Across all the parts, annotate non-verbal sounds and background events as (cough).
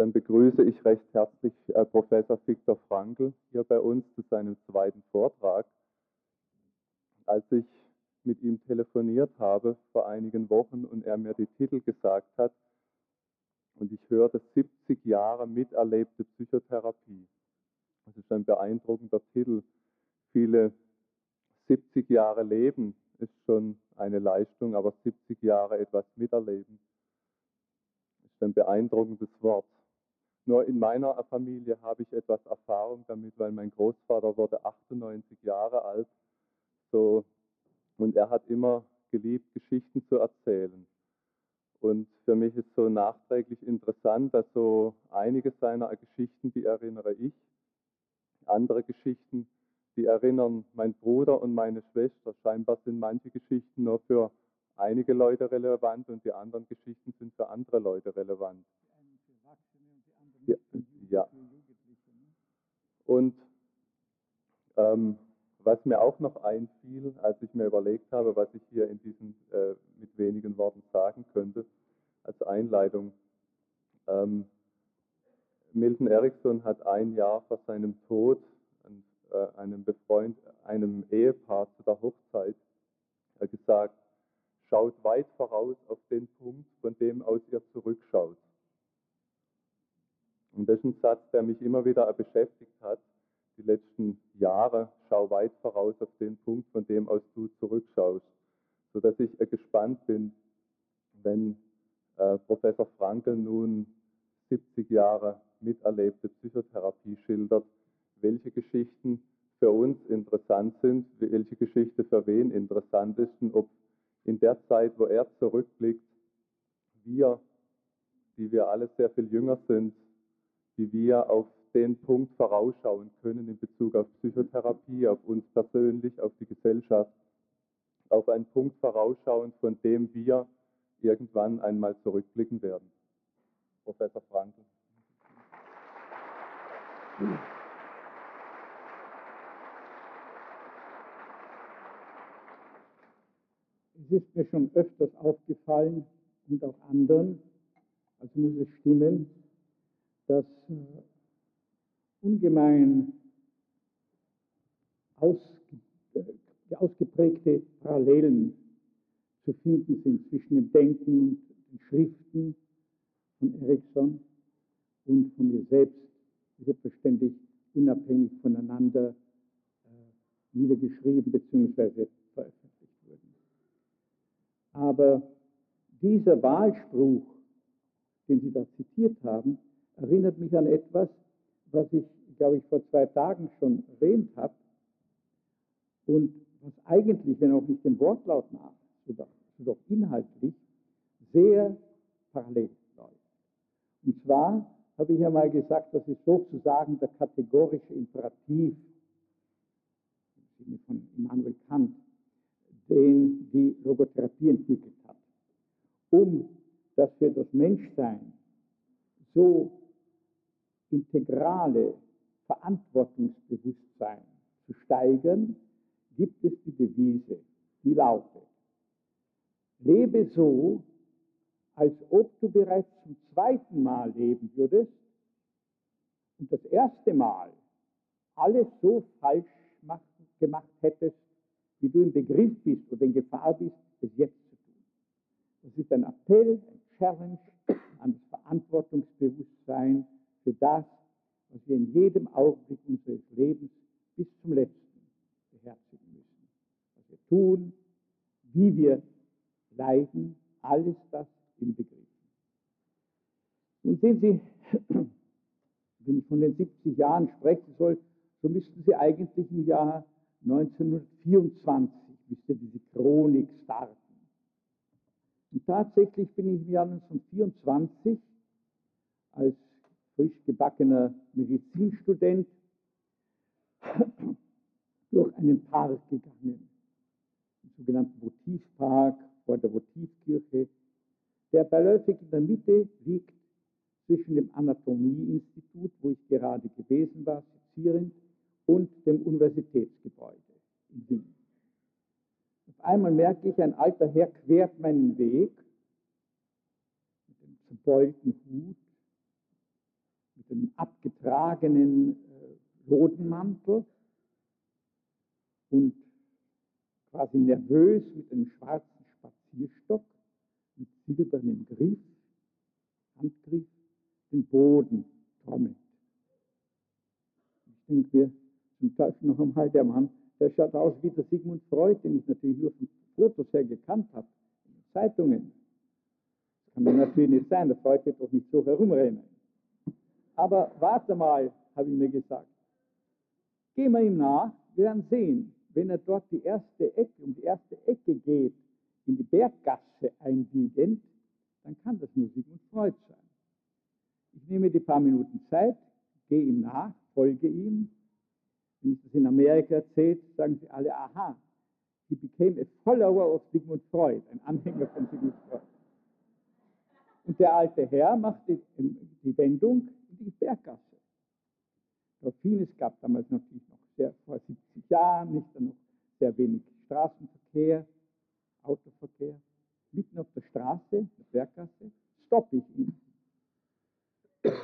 Dann begrüße ich recht herzlich äh, Professor Viktor Frankl hier bei uns zu seinem zweiten Vortrag. Als ich mit ihm telefoniert habe vor einigen Wochen und er mir die Titel gesagt hat und ich hörte 70 Jahre miterlebte Psychotherapie. Das ist ein beeindruckender Titel. Viele 70 Jahre Leben ist schon eine Leistung, aber 70 Jahre etwas miterleben ist ein beeindruckendes Wort. Nur in meiner Familie habe ich etwas Erfahrung damit, weil mein Großvater wurde 98 Jahre alt. So, und er hat immer geliebt, Geschichten zu erzählen. Und für mich ist so nachträglich interessant, dass so einige seiner Geschichten, die erinnere ich, andere Geschichten, die erinnern mein Bruder und meine Schwester. Scheinbar sind manche Geschichten nur für einige Leute relevant und die anderen Geschichten sind für andere Leute relevant. Ja, ja. Und ähm, was mir auch noch einfiel, als ich mir überlegt habe, was ich hier in diesen äh, mit wenigen Worten sagen könnte, als Einleitung. Ähm, Milton Erickson hat ein Jahr vor seinem Tod äh, einem Befreund, einem Ehepaar zu der Hochzeit äh, gesagt, schaut weit voraus auf den Punkt, von dem aus ihr zurückschaut. Und das ist ein Satz, der mich immer wieder beschäftigt hat, die letzten Jahre. Schau weit voraus auf den Punkt, von dem aus du zurückschaust. Sodass ich äh, gespannt bin, wenn äh, Professor Frankel nun 70 Jahre miterlebte Psychotherapie schildert, welche Geschichten für uns interessant sind, welche Geschichte für wen interessant ist und ob in der Zeit, wo er zurückblickt, wir, die wir alle sehr viel jünger sind, wie wir auf den Punkt vorausschauen können in Bezug auf Psychotherapie, auf uns persönlich, auf die Gesellschaft, auf einen Punkt vorausschauen, von dem wir irgendwann einmal zurückblicken werden. Professor Frankel. Es ist mir schon öfters aufgefallen und auch anderen, also muss es stimmen, dass äh, ungemein äh, ausgeprägte Parallelen zu finden sind zwischen dem Denken und den Schriften von Erikson und von mir selbst, die selbstverständlich unabhängig voneinander äh, niedergeschrieben bzw. veröffentlicht wurden. Aber dieser Wahlspruch, den Sie da zitiert haben, erinnert mich an etwas, was ich, glaube ich, vor zwei Tagen schon erwähnt habe und was eigentlich, wenn auch nicht dem Wortlaut nach, so doch, inhaltlich sehr parallel läuft. Und zwar habe ich ja mal gesagt, das ist sozusagen der kategorische Imperativ im Sinne von Immanuel Kant, den die Logotherapie entwickelt hat, um dass für das Menschsein so integrale Verantwortungsbewusstsein zu steigern, gibt es die Devise, die lautet, lebe so, als ob du bereits zum zweiten Mal leben würdest und das erste Mal alles so falsch gemacht hättest, wie du im Begriff bist oder in Gefahr bist, es jetzt zu tun. Das ist ein Appell, ein Challenge an das Verantwortungsbewusstsein für das, was wir in jedem Augenblick unseres Lebens bis zum letzten beherzigen müssen. Was wir tun, wie wir leiden, alles das im Begriff. Nun sehen Sie, (clears throat) wenn ich von den 70 Jahren sprechen soll, so müssten Sie eigentlich im Jahr 1924 müsste diese Chronik starten. Und tatsächlich bin ich im Jahr 1924 als frisch gebackener Medizinstudent (clears throat) durch einen Park gegangen, den sogenannten Votivpark vor der Votivkirche, der beiläufig in der Mitte liegt zwischen dem Anatomieinstitut, wo ich gerade gewesen war, sezierend, und dem Universitätsgebäude in Wien. Auf einmal merke ich, ein alter Herr quert meinen Weg mit dem zerbeulten Hut, dem abgetragenen äh, Lodenmantel und quasi nervös mit einem schwarzen Spazierstock, mit silbernem Griff, Handgriff, den Boden trommelt. Ich denke mir zum Teufel noch einmal, der Mann, der schaut aus wie der Sigmund Freud, den ich natürlich nur von Fotos her gekannt habe, in Zeitungen. Das kann doch natürlich nicht sein, der Freud wird doch nicht so herumrennen. Aber warte mal, habe ich mir gesagt. Gehen wir ihm nach, wir werden sehen, wenn er dort die erste Ecke, um die erste Ecke geht, in die Berggasse einbiegend, dann kann das nur Sigmund Freud sein. Ich nehme die paar Minuten Zeit, gehe ihm nach, folge ihm. Wenn ich das in Amerika erzähle, sagen sie alle, aha, he became a follower of Sigmund Freud, ein Anhänger von Sigmund Freud. Und der alte Herr macht die Wendung die Berggasse. Dauphine, es gab damals natürlich noch sehr, vor 70 Jahren, nicht dann noch sehr wenig Straßenverkehr, Autoverkehr. Mitten auf der Straße, der Berggasse, stoppe ich ihn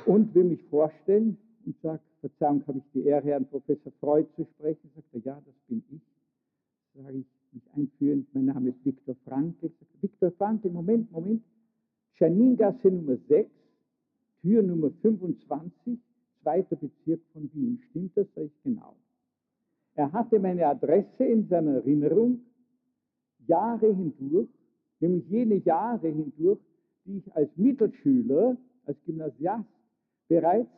und will mich vorstellen und sage, Verzeihung, habe ich die Ehre, Herrn Professor Freud zu sprechen? Sagt er, ja, das bin ich. Sage ich, mich einführen, mein Name ist Viktor Frankl. Viktor Frankl, Moment, Moment. Janingasse Nummer 6, Tür Nummer 25, zweiter Bezirk von Wien. Stimmt das? Ich genau. Er hatte meine Adresse in seiner Erinnerung Jahre hindurch, nämlich jene Jahre hindurch, die ich als Mittelschüler, als Gymnasiast bereits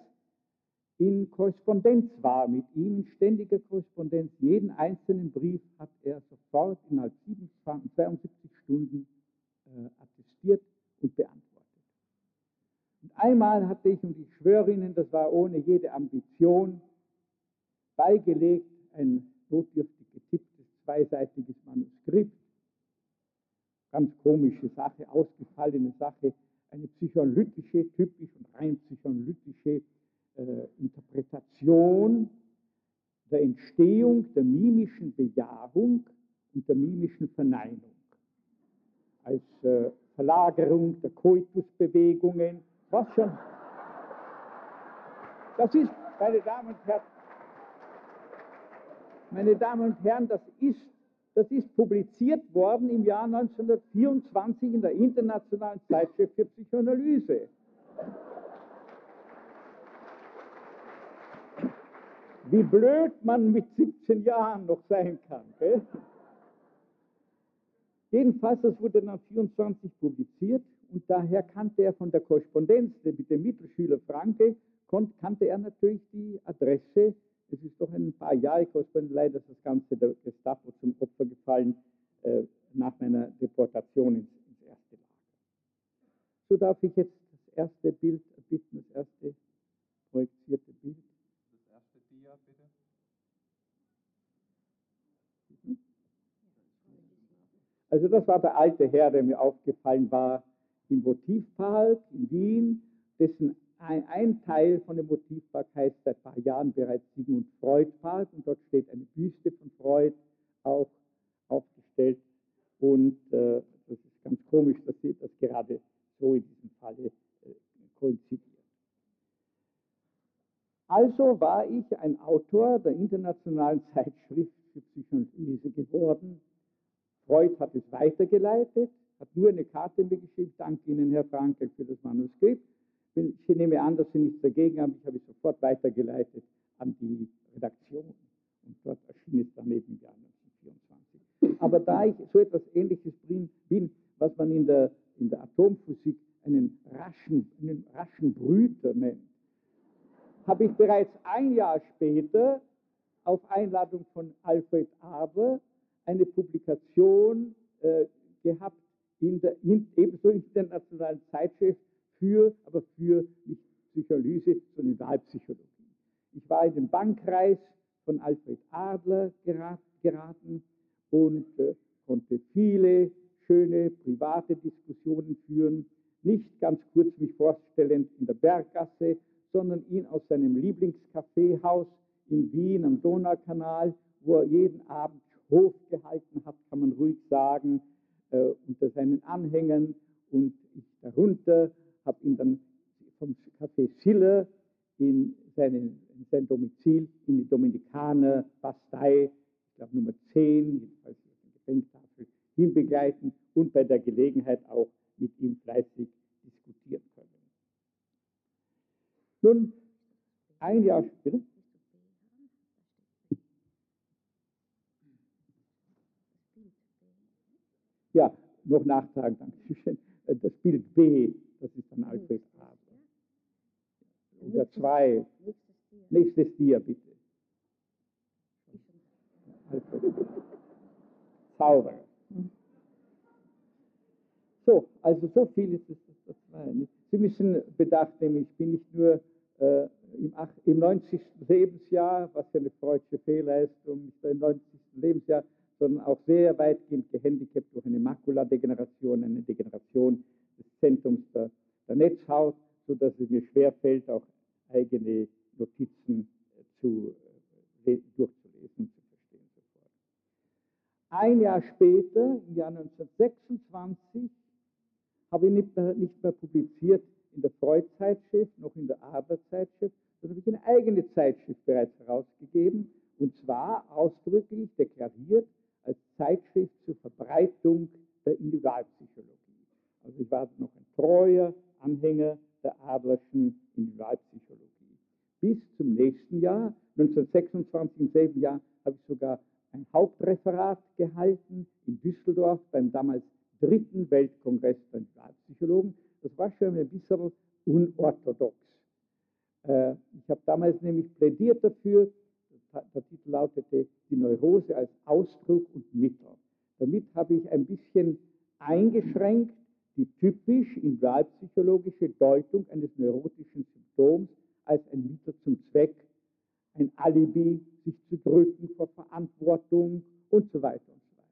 in Korrespondenz war mit ihm, in ständiger Korrespondenz. Jeden einzelnen Brief hat er sofort innerhalb 72 Stunden äh, attestiert und beantwortet. Und einmal hatte ich, und ich schwöre Ihnen, das war ohne jede Ambition, beigelegt ein notdürftig getipptes zweiseitiges Manuskript. Ganz komische Sache, ausgefallene Sache, eine psychoanalytische, typisch und rein psychoanalytische äh, Interpretation der Entstehung der mimischen Bejahung und der mimischen Verneinung. Als äh, Verlagerung der Koitusbewegungen, was schon. Das ist, meine Damen und Herren, meine Damen und Herren, das ist, das ist publiziert worden im Jahr 1924 in der Internationalen Zeitschrift für Psychoanalyse. Wie blöd man mit 17 Jahren noch sein kann. Gell? Jedenfalls, das wurde dann 24 publiziert und daher kannte er von der Korrespondenz mit dem Mittelschüler Franke, kannte er natürlich die Adresse es ist doch ein paar Jahre, Korrespondent, leider ist das Ganze der Gestapo zum Opfer gefallen äh, nach meiner Deportation ins, ins, erste Lager. So darf ich jetzt das erste Bild bitten, das erste projizierte Bild. Das erste Dia, bitte. Mhm. Also das war der alte Herr, der mir aufgefallen war im Votivpark in Wien, dessen ein, ein, Teil von dem Motivpark heißt seit ein paar Jahren bereits Sigmund Freud Park und dort steht eine Büste von Freud auch aufgestellt. Und äh, das ist ganz komisch, dass das gerade so in diesem Falle äh, koinzidiert. Also war ich ein Autor der internationalen Zeitschrift für Psychoanalyse geworden. Freud hat es weitergeleitet, hat nur eine Karte mir geschrieben, danke Ihnen, Herr Frankel, für das Manuskript. Ich nehme an, dass Sie nichts dagegen haben. Ich habe es sofort weitergeleitet an die Redaktion. Und dort erschien es dann eben im Jahr 1924. Aber da ich so etwas Ähnliches bin, was man in der, in der Atomphysik einen raschen, einen raschen Brüter nennt, habe ich bereits ein Jahr später auf Einladung von Alfred Adler eine Publikation äh, gehabt in der in, ebenso internationalen Zeitschrift für, aber für nicht Psychoanalyse, sondern Wahlpsychologie. Ich war in den Bankkreis von Alfred Adler geraten und äh, konnte viele schöne private Diskussionen führen, nicht ganz kurz mich vorstellend in der Berggasse, sondern ihn aus seinem Lieblingskaffeehaus in Wien am Donaukanal, wo er jeden Abend Hof gehalten hat, kann man ruhig sagen, äh, unter seinen Anhängern und ich darunter habe ihn dann vom Café Schiller in, seinen, in sein Domizil in die Dominikaner Bastei, ich glaube Nummer 10, jedenfalls der Gedenktafel, hinbegleiten und bei der Gelegenheit auch mit ihm fleißig diskutieren können. Nun, ein Jahr später. Ja, noch nachtragen, danke schön. Das Bild B, das ist dann Alfred Adler. Oder zwei. Nächstes Dia, bitte. Alfred. (laughs) Zauberer. So, also so viel ist es. Das Sie müssen bedacht nehmen, ich bin nicht nur äh, im, im 90. Lebensjahr, was ja eine freudsche Fehlleistung ist, im 90. Lebensjahr, sondern auch sehr weitgehend gehandicapt durch eine Makuladegeneration, eine Degeneration des Zentrums der, der Netzhaut, sodass es mir schwerfällt, auch eigene Notizen äh, zu, äh, durchzulesen, zu verstehen. Ein Jahr später, im Jahr 1926, habe ich nicht mehr, nicht mehr publiziert in der Freud-Zeitschrift, noch in der Adler-Zeitschrift, sondern habe ich eine eigene Zeitschrift bereits herausgegeben, und zwar ausdrücklich deklariert als Zeitschrift zur Verbreitung der Individualpsychologie. Also ich war noch ein treuer Anhänger der Adlerschen Individualpsychologie. Bis zum nächsten Jahr, 1926, im selben Jahr, habe ich sogar ein Hauptreferat gehalten in Düsseldorf beim damals dritten Weltkongress der Individualpsychologen. Das war schon ein bisschen unorthodox. Äh, ich habe damals nämlich plädiert dafür, der Titel lautete Die Neurose als Ausdruck und Mittel. Damit habe ich ein bisschen eingeschränkt die typisch individualpsychologische Deutung eines neurotischen Symptoms als ein Mittel zum Zweck, ein Alibi, sich zu drücken vor Verantwortung und so weiter und so weiter.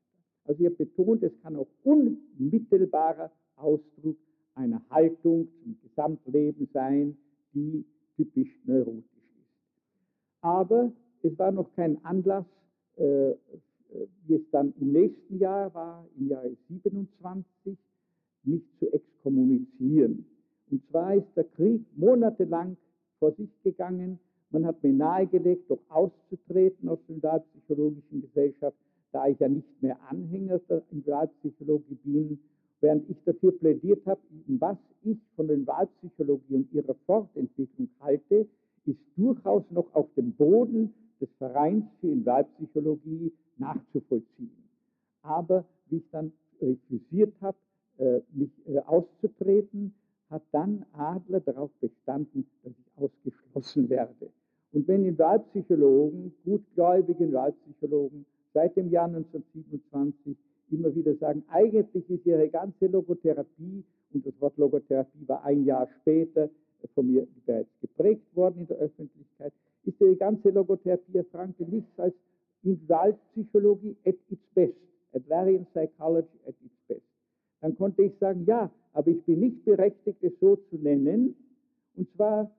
Also ihr betont, es kann auch unmittelbarer Ausdruck einer Haltung zum Gesamtleben sein, die typisch neurotisch ist. Aber es war noch kein Anlass, äh, wie es dann im nächsten Jahr war, im Jahre 27, mich zu exkommunizieren. Und zwar ist der Krieg monatelang vor sich gegangen. Man hat mir nahegelegt, doch auszutreten aus der Individualpsychologischen Gesellschaft, da ich ja nicht mehr Anhänger der Individualpsychologie bin, während ich dafür plädiert habe, was ich von der Individualpsychologie und ihrer Fortentwicklung halte, ist durchaus noch auf dem Boden des Vereins für Individualpsychologie nachzuvollziehen. Aber wie ich dann refusiert habe, äh, mich äh, auszutreten, hat dann Adler darauf bestanden, dass ich ausgeschlossen werde. Und wenn in Wahlpsychologen, gutgläubigen Wahlpsychologen, seit dem Jahr 1927 immer wieder sagen, eigentlich ist ihre ganze Logotherapie, und das Wort Logotherapie war ein Jahr später von mir bereits geprägt worden in der Öffentlichkeit, ihre ganze Logotherapie, Herr Franke, nichts als Individualpsychologie at its best, Adlarian Psychology at its best. Dann konnte ich sagen, ja, aber ich bin nicht berechtigt, es so zu nennen. Und zwar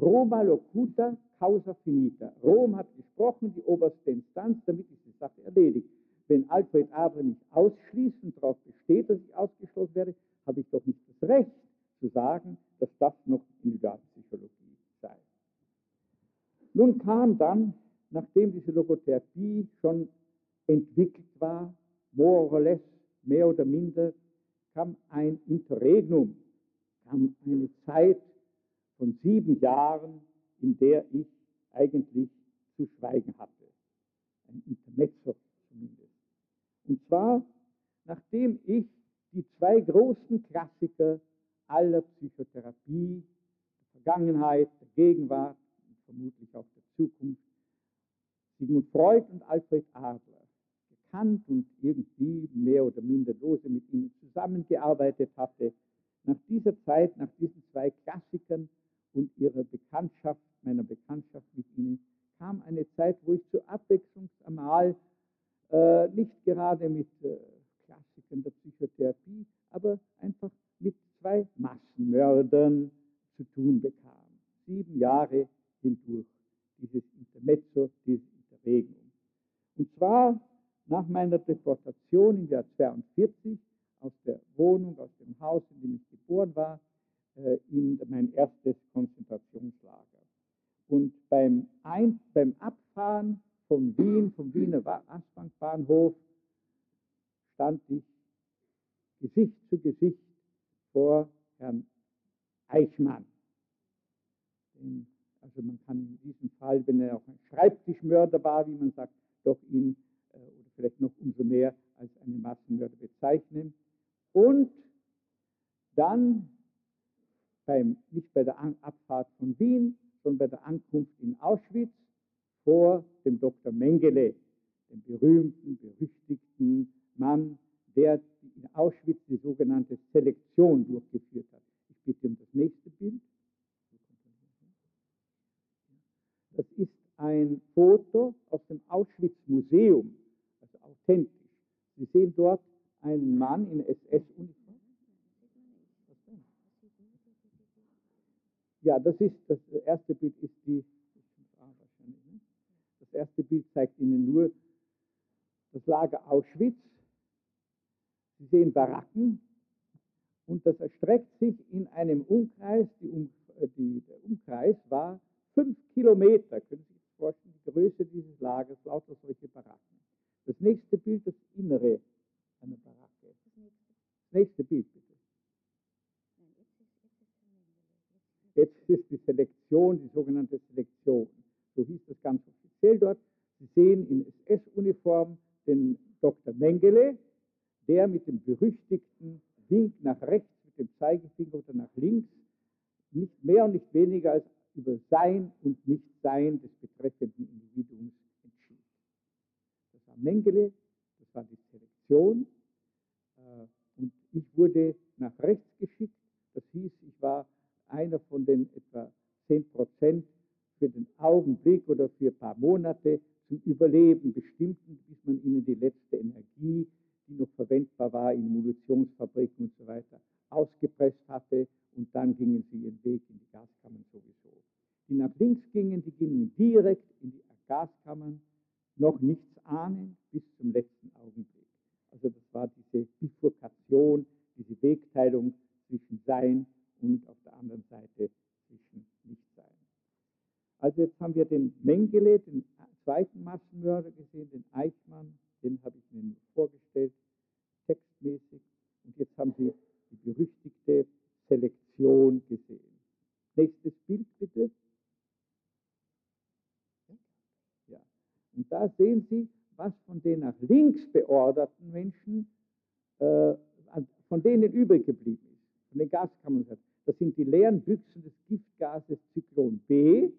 Roma locuta causa finita. Rom hat gesprochen, die oberste Instanz, damit ist die Sache erledigt. Wenn Alfred Adler mich ausschließt und darauf besteht, dass ich ausgeschlossen werde, habe ich doch nicht das Recht zu sagen, dass das noch sei. Nun kam dann, nachdem diese Logotherapie schon entwickelt war, more or less, mehr oder minder, kam ein Interregnum, kam eine Zeit von sieben Jahren, in der ich eigentlich zu schweigen hatte. Ein Intermezzo zumindest. Und zwar, nachdem ich die zwei großen Klassiker aller Psychotherapie, der Vergangenheit, der Gegenwart und vermutlich auch der Zukunft, Sigmund Freud und Alfred Adler, gekannt und irgendwie mehr oder minder lose mit ihnen zusammengearbeitet hatte. Nach dieser Zeit, nach diesen zwei Klassikern und ihrer Bekanntschaft, meiner Bekanntschaft mit ihnen, kam eine Zeit, wo ich zur Abwechslung einmal äh, nicht gerade mit äh, Klassikern der Psychotherapie, aber einfach mit zwei Massenmördern zu tun bekam. Sieben Jahre hindurch, dieses Intermezzo, diese Interregnum. Und zwar nach meiner Deportation im Jahr 42 aus der Wohnung, aus dem Haus, in dem ich geboren war, äh, in mein erstes Konzentrationslager. Und beim, Ein beim Abfahren von Wien, vom Wiener Astbankbahnhof, stand ich Gesicht zu Gesicht vor Herrn Eichmann. Also man kann in diesem Fall, wenn er auch ein Schreibtischmörder war, wie man sagt, doch ihn äh, oder vielleicht noch umso mehr als einen Massenmörder bezeichnen. Und dann beim, nicht bei der Abfahrt von Wien, sondern bei der Ankunft in Auschwitz vor dem Dr. Mengele, dem berühmten, berüchtigten Mann, der in Auschwitz die sogenannte Selektion durchgeführt hat. Ich bitte um das nächste Bild. Das ist ein Foto aus dem Auschwitz-Museum, also authentisch. Sie sehen dort einen Mann in SS-Uniform. Ja, das ist das erste Bild ist die das erste Bild zeigt Ihnen nur das Lager Auschwitz. Sie sehen Baracken und das erstreckt sich in einem Umkreis. Um, äh, die, der Umkreis war fünf Kilometer. Können Sie sich vorstellen, die Größe dieses Lagers, lauter solche Baracken. Das nächste Bild, das Innere einer Baracke. Das nächste Bild, bitte. Jetzt ist die Selektion, die sogenannte Selektion. So hieß das ganz offiziell dort. Sie sehen in SS-Uniform den Dr. Mengele, der mit dem berüchtigten Wink nach rechts, mit dem Zeigefinger oder nach links, nicht mehr und nicht weniger als über Sein und Nichtsein des betreffenden Individuums entschied. Das war Mengele, das war die Selektion. Äh, und ich wurde nach rechts geschickt. Das hieß, ich war einer von den etwa 10 Prozent für den Augenblick oder für ein paar Monate zum Überleben bestimmten, bis man ihnen die letzte Energie, die noch verwendbar war in Munitionsfabriken und so weiter, ausgepresst hatte und dann gingen sie ihren Weg in die Gaskammern sowieso. Die nach links gingen, die gingen direkt in die Gaskammern, noch nichts ahnen bis zum letzten Augenblick. Also das war diese Bifurkation, diese Wegteilung zwischen Sein und auf der anderen Seite zwischen Nichtsein. Also jetzt haben wir den Mengele, den zweiten Massenmörder gesehen, den Eichmann, den habe ich Ihnen vorgestellt, textmäßig. Und jetzt haben Sie die berüchtigte Selektion gesehen. Nächstes Bild bitte. Ja. Und da sehen Sie, was von den nach links beorderten Menschen, äh, von denen übrig geblieben ist, von den Gaskammern. Das sind die leeren Büchsen des Giftgases Zyklon B,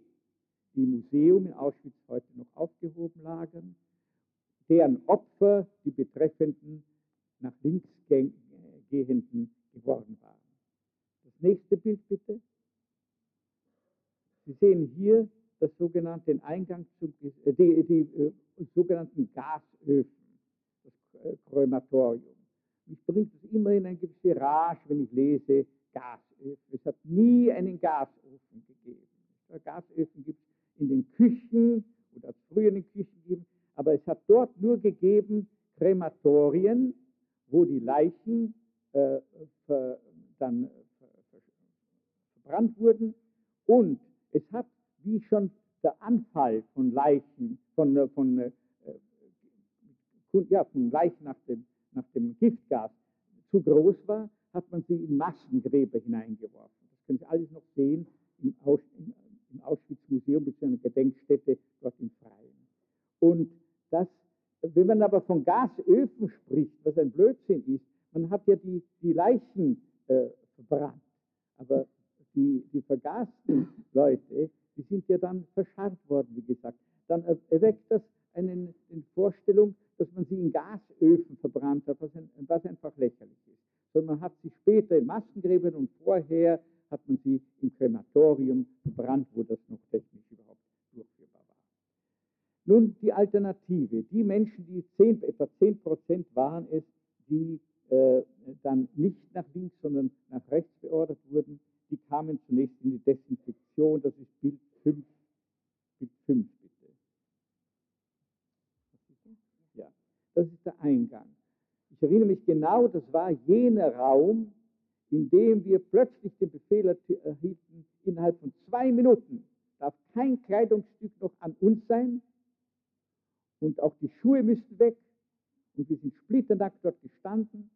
die im Museum in Auschwitz heute noch aufgehoben lagen, deren Opfer die betreffenden nach links gehenden geworden waren. Das nächste Bild bitte. Sie sehen hier das sogenannte Eingang zum, äh, die, die äh, sogenannten Gasöfen, das Krematorium. Mich bringt es immer in eine gewisse Rage, wenn ich lese, Gasöfen. Es hat nie einen Gasofen gegeben. Gasöfen gibt es in den Küchen oder früher in den Küchen gegeben, aber es hat dort nur gegeben Krematorien, wo die Leichen äh, ver, dann ver, verbrannt wurden und es hat, wie schon der Anfall von Leichen, von, äh, von, äh, ja, von Leichen nach dem, nach dem Giftgas zu groß war, hat man sie in Massengräber hineingeworfen. Das können Sie alles noch sehen im, Aus, im Auschwitz-Museum bzw. Gedenkstätte dort im Freien. Und das, wenn man aber von Gasöfen spricht, was ein Blödsinn ist, man hat ja die, die Leichen äh, verbrannt, aber die, die vergasten (clears throat) Leute, die sind ja dann verscharrt worden, wie gesagt. Dann erweckt das eine, Vorstellung, dass man sie in Gasöfen verbrannt hat, was, ein, was einfach lächerlich ist sondern man hat sie später in Massengräbern und vorher hat man sie im Krematorium verbrannt, wo das noch technisch überhaupt durchführbar war. Nun die Alternative. Die Menschen, die 10, etwa 10 Prozent waren es, die äh, dann nicht nach links, sondern nach rechts beordert wurden, die kamen zunächst in die Desinfektion. Das ist Bild 5. Bild 5 bitte. Ja, das ist der Eingang. Ich erinnere mich genau, das war jener Raum, in dem wir plötzlich den Befehl erhielten, innerhalb von zwei Minuten darf kein Kleidungsstück noch an uns sein und auch die Schuhe müssten weg und wir sind splitternackt dort gestanden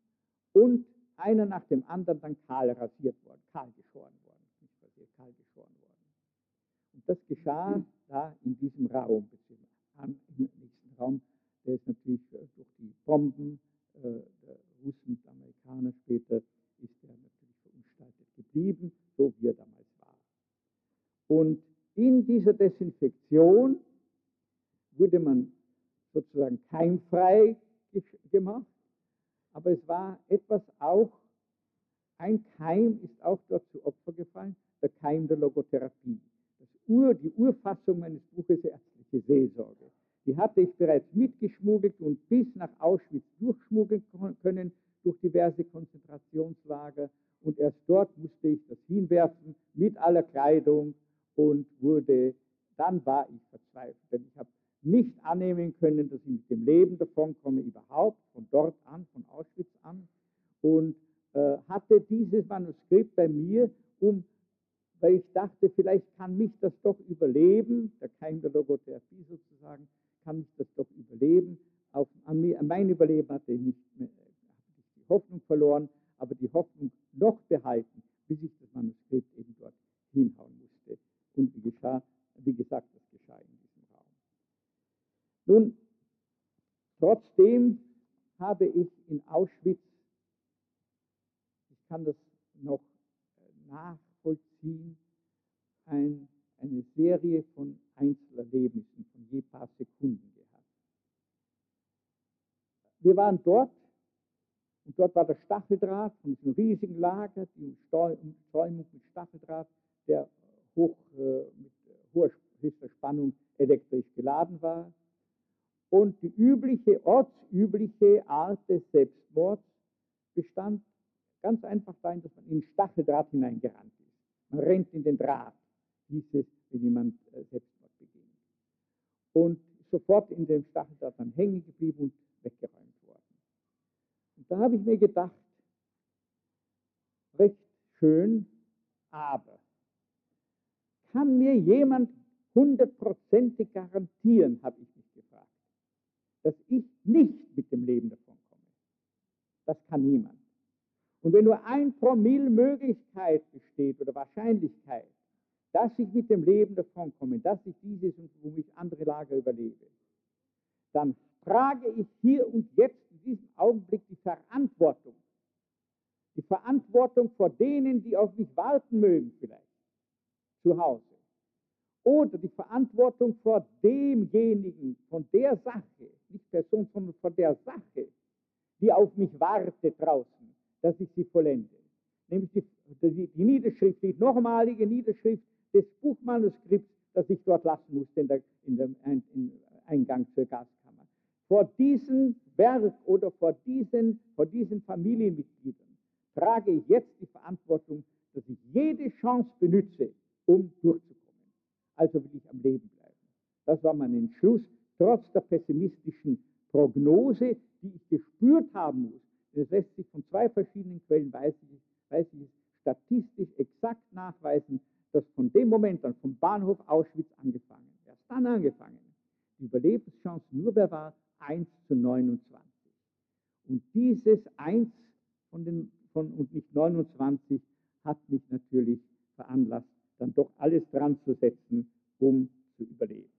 und einer nach dem anderen dann kahl rasiert worden, kahl geschoren worden, nicht rasiert, kahl geschoren worden. Und das geschah da in diesem Raum, im nächsten Raum, der ist natürlich äh, durch die Bomben äh, der Russen und Amerikaner später, ist er natürlich verunstaltet geblieben, so wie er damals war. Und in dieser Desinfektion wurde man sozusagen keimfrei gemacht, aber es war etwas auch, ein Keim ist auch dort zu Opfer gefallen, der Keim der Logotherapie. Ur, die Urfassung meines Buches Ärztliche Seelsorge. Die hatte ich bereits mitgeschmuggelt und bis nach Auschwitz durchschmuggeln können durch diverse Konzentrationslager. Und erst dort musste ich das hinwerfen mit aller Kleidung und wurde, dann war ich verzweifelt. Denn ich habe nicht annehmen können, dass ich mit dem Leben davon komme, überhaupt, von dort an, von Auschwitz an. Und äh, hatte dieses Manuskript bei mir, um, weil ich dachte, vielleicht kann mich das doch überleben, der Keim der Logotherapie sozusagen, kann mich das doch überleben. Auf, an, mir, an mein Überleben hatte ich nicht mehr, die Hoffnung verloren, aber die Hoffnung noch behalten, bis ich das Manuskript eben dort hinhauen musste. Und wie geschah, wie gesagt, das geschah in nun, trotzdem habe ich in Auschwitz, ich kann das noch äh, nachvollziehen, ein, eine Serie von Einzelerlebnissen von je paar Sekunden gehabt. Wir waren dort und dort war der Stacheldraht von diesem riesigen Lager, die Umstäumung mit Stacheldraht, der hoch, äh, mit hoher höchster Spannung elektrisch geladen war. Und die übliche, ortsübliche Art des Selbstmords bestand ganz einfach darin, dass man in Stacheldraht hineingerannt ist. Man rennt in den Draht, hieß es, wenn jemand äh, Selbstmord beginnt. Und sofort in dem Stacheldraht dann hängen geblieben und weggeräumt worden. Und da habe ich mir gedacht, recht schön, aber kann mir jemand hundertprozentig garantieren, habe ich dass ich nicht mit dem Leben davon komme. Das kann niemand. Und wenn nur ein Promille Möglichkeit besteht oder Wahrscheinlichkeit, dass ich mit dem Leben davon komme, dass ich dieses und womit andere Lager überlebe, dann trage ich hier und jetzt in diesem Augenblick die Verantwortung. Die Verantwortung vor denen, die auf mich warten mögen vielleicht, zu Hause. Oder die Verantwortung vor demjenigen, von der Sache, nicht Person, sondern von der Sache, die auf mich wartet draußen, dass ich sie vollende. Nämlich die, die, die Niederschrift, die nochmalige Niederschrift des Buchmanuskripts, das ich dort lassen musste in, der, in dem in Eingang zur Gaskammer. Vor diesem Werk oder vor diesen, vor diesen Familienmitgliedern trage ich jetzt die Verantwortung, dass ich jede Chance benütze, um durchzukommen. Also will ich am Leben bleiben. Das war mein Entschluss trotz der pessimistischen Prognose, die ich gespürt haben muss. Das lässt sich von zwei verschiedenen Quellen, weiß ich, weiß ich statistisch exakt nachweisen, dass von dem Moment an, vom Bahnhof Auschwitz angefangen, erst dann angefangen, die Überlebenschance nur mehr war 1 zu 29. Und dieses 1 von den, von, und nicht 29 hat mich natürlich veranlasst, dann doch alles dran zu setzen, um zu überleben.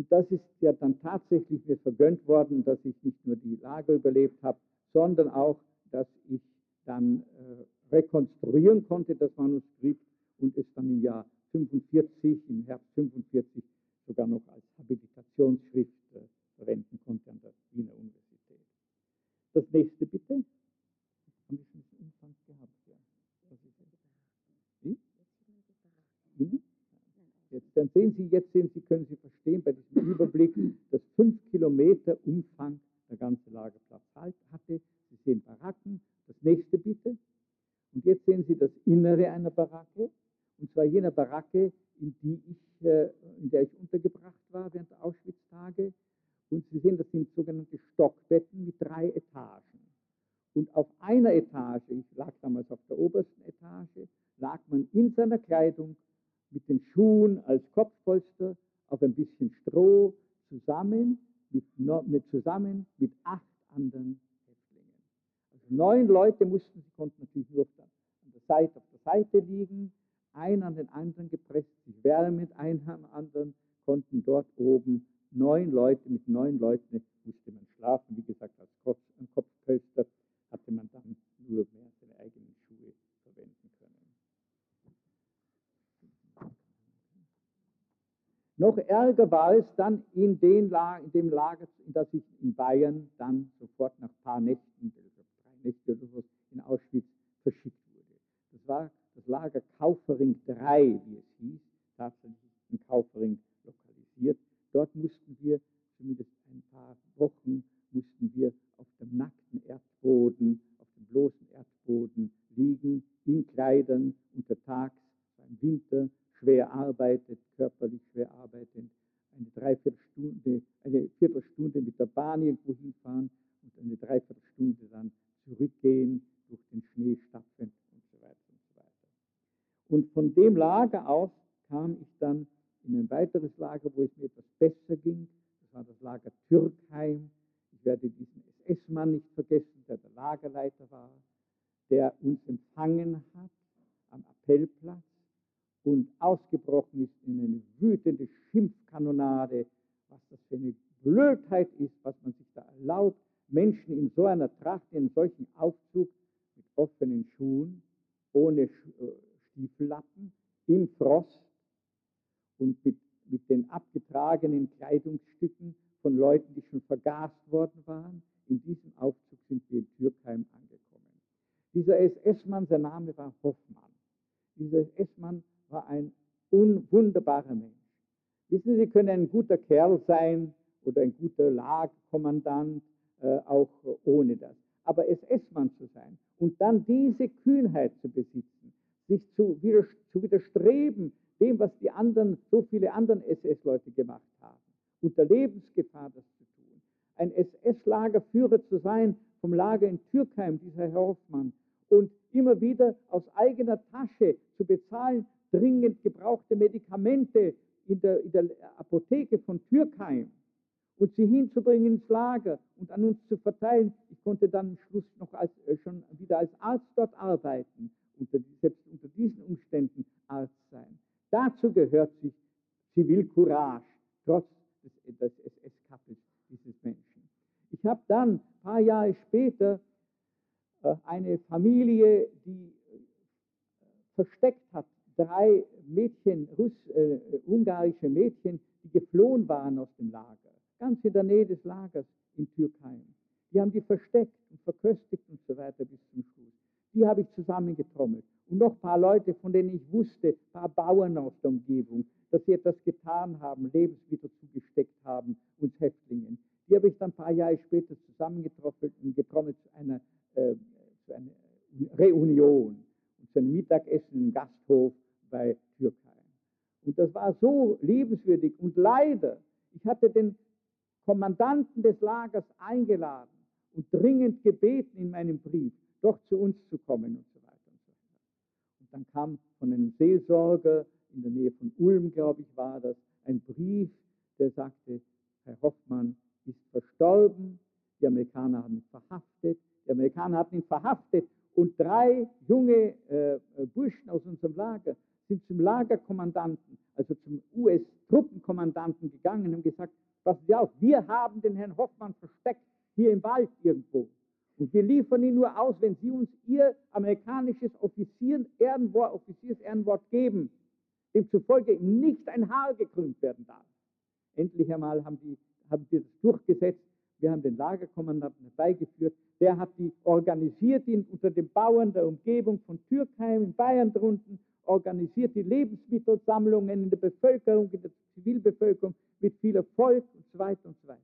Und das ist ja dann tatsächlich mir vergönnt worden, dass ich nicht nur die Lager überlebt habe, sondern auch, dass ich dann äh, rekonstruieren konnte, das Manuskript, und es dann im Jahr 45, im Herbst 45, sogar noch als Habilitationsschrift äh, verwenden konnte an der Wiener Universität. Das nächste bitte. Jetzt, dann sehen Sie, jetzt sehen Sie, können Sie verstehen bei diesem Überblick, dass fünf Kilometer Umfang der ganze Lagerplatz halt hatte. Sie sehen Baracken. Das nächste bitte. Und jetzt sehen Sie das Innere einer Baracke. Und zwar jener Baracke, in, die ich, äh, in der ich untergebracht war während der Auschwitz-Tage. Und Sie sehen, das sind sogenannte Stockbetten mit drei Etagen. Und auf einer Etage, ich lag damals auf der obersten Etage, lag man in seiner Kleidung mit den Schuhen als Kopfpolster auf ein bisschen Stroh zusammen mit, mit, zusammen mit acht anderen Häftlingen. Also neun Leute mussten, sie konnten natürlich nur an der Seite, auf der Seite liegen, ein an den anderen gepresst, sich wärmend, ein am anderen, konnten dort oben neun Leute, mit neun Leuten musste man schlafen, wie gesagt, als Kopf, Kopfpolster hatte man dann nur mehr seine eigenen Schuhe verwenden können. Noch ärger war es dann in, den in dem Lager, in das ich in Bayern dann sofort nach ein paar Nächten, drei Nächte oder so, in Auschwitz verschickt wurde. Das war das Lager Kaufering 3, wie es hieß, tatsächlich in Kaufering lokalisiert. Dort mussten wir zumindest ein paar Wochen mussten wir auf dem nackten Erdboden, auf dem bloßen Erdboden liegen, in Kleidern, untertags, beim Winter, schwer arbeitet, körperlich schwer arbeitend, eine Dreiviertelstunde, eine Viertelstunde mit der Bahn irgendwo hinfahren und eine Dreiviertelstunde dann zurückgehen, durch den Schnee stapfen und so weiter und so weiter. Und von dem Lager aus kam ich dann in ein weiteres Lager, wo es mir etwas besser ging. Das war das Lager Türkheim. Ich werde diesen SS-Mann nicht vergessen, der der Lagerleiter war, der uns empfangen hat am Appellplatz und ausgebrochen ist in eine wütende Schimpfkanonade, was das für eine Blödheit ist, was man sich da erlaubt, Menschen in so einer Tracht, in solchen Aufzug mit offenen Schuhen, ohne äh, Stiefellappen, im Frost und mit, mit den abgetragenen Kleidungsstücken von Leuten, die schon vergast worden waren. In diesem Aufzug sind wir in Türkheim angekommen. Dieser SS-Mann, sein Name war Hoffmann. Dieser SS-Mann war ein wunderbarer Mensch. Wissen Sie, Sie können ein guter Kerl sein oder ein guter Lagerkommandant, äh, auch ohne das. Aber SS-Mann zu sein und dann diese Kühnheit zu besitzen, sich zu, zu widerstreben dem, was die anderen, so viele anderen SS-Leute gemacht haben, unter Lebensgefahr das zu tun. Ein SS-Lagerführer zu sein vom Lager in Türkheim, dieser Herr Hoffmann, und immer wieder aus eigener Tasche zu bezahlen, dringend gebrauchte Medikamente in der, in der Apotheke von Türkheim und sie hinzubringen ins Lager und an uns zu verteilen. Ich konnte dann am Schluss noch als, äh, schon wieder als Arzt dort arbeiten, unter, selbst unter diesen Umständen Arzt sein. Dazu gehört sich Zivilcourage, trotz des, des SS-Kappels dieses Menschen. Ich habe dann ein paar Jahre später äh, eine Familie, die äh, versteckt hat drei Mädchen, Russ, äh, ungarische Mädchen, die geflohen waren aus dem Lager, ganz in der Nähe des Lagers in Türkheim. Die haben die versteckt und verköstigt und so weiter bis zum Schluss. Die habe ich zusammengetrommelt. Und noch ein paar Leute, von denen ich wusste, ein paar Bauern aus der Umgebung, dass sie etwas getan haben, Lebensmittel zugesteckt haben, uns Häftlingen. Die habe ich dann ein paar Jahre später zusammengetrommelt und getrommelt zu einer, äh, zu einer Reunion zu einem Mittagessen im Gasthof bei Türkei. Und das war so liebenswürdig. Und leider, ich hatte den Kommandanten des Lagers eingeladen und dringend gebeten in meinem Brief, doch zu uns zu kommen und so weiter und so weiter. Und dann kam von einem Seelsorger in der Nähe von Ulm, glaube ich, war das, ein Brief, der sagte, Herr Hoffmann ist verstorben, die Amerikaner haben ihn verhaftet, die Amerikaner hatten ihn verhaftet und drei junge äh, Burschen aus unserem Lager sind zum Lagerkommandanten, also zum US-Truppenkommandanten gegangen und haben gesagt, passen Sie auf, wir haben den Herrn Hoffmann versteckt, hier im Wald irgendwo. Und wir liefern ihn nur aus, wenn Sie uns Ihr amerikanisches Offiziersehrenwort, Offiziersehrenwort geben, demzufolge nicht ein Haar gekrümmt werden darf. Endlich einmal haben, die, haben wir das durchgesetzt. Wir haben den Lagerkommandanten herbeigeführt. Der hat die organisiert ihn unter den Bauern der Umgebung von Türkheim in Bayern drunten organisiert die Lebensmittelsammlungen in der Bevölkerung, in der Zivilbevölkerung mit viel Erfolg und so weiter und so weiter.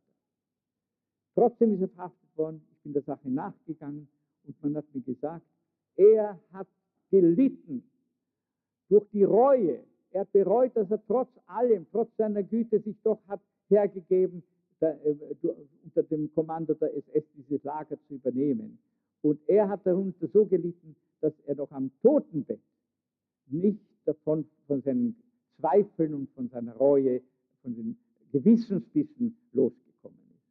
Trotzdem ist er verhaftet worden. Ich bin der Sache nachgegangen und man hat mir gesagt, er hat gelitten durch die Reue. Er hat bereut, dass er trotz allem, trotz seiner Güte sich doch hat hergegeben, da, äh, unter dem Kommando der SS dieses Lager zu übernehmen. Und er hat darunter so gelitten, dass er doch am Totenbett nicht davon, von seinen Zweifeln und von seiner Reue, von den Gewissensbissen losgekommen ist.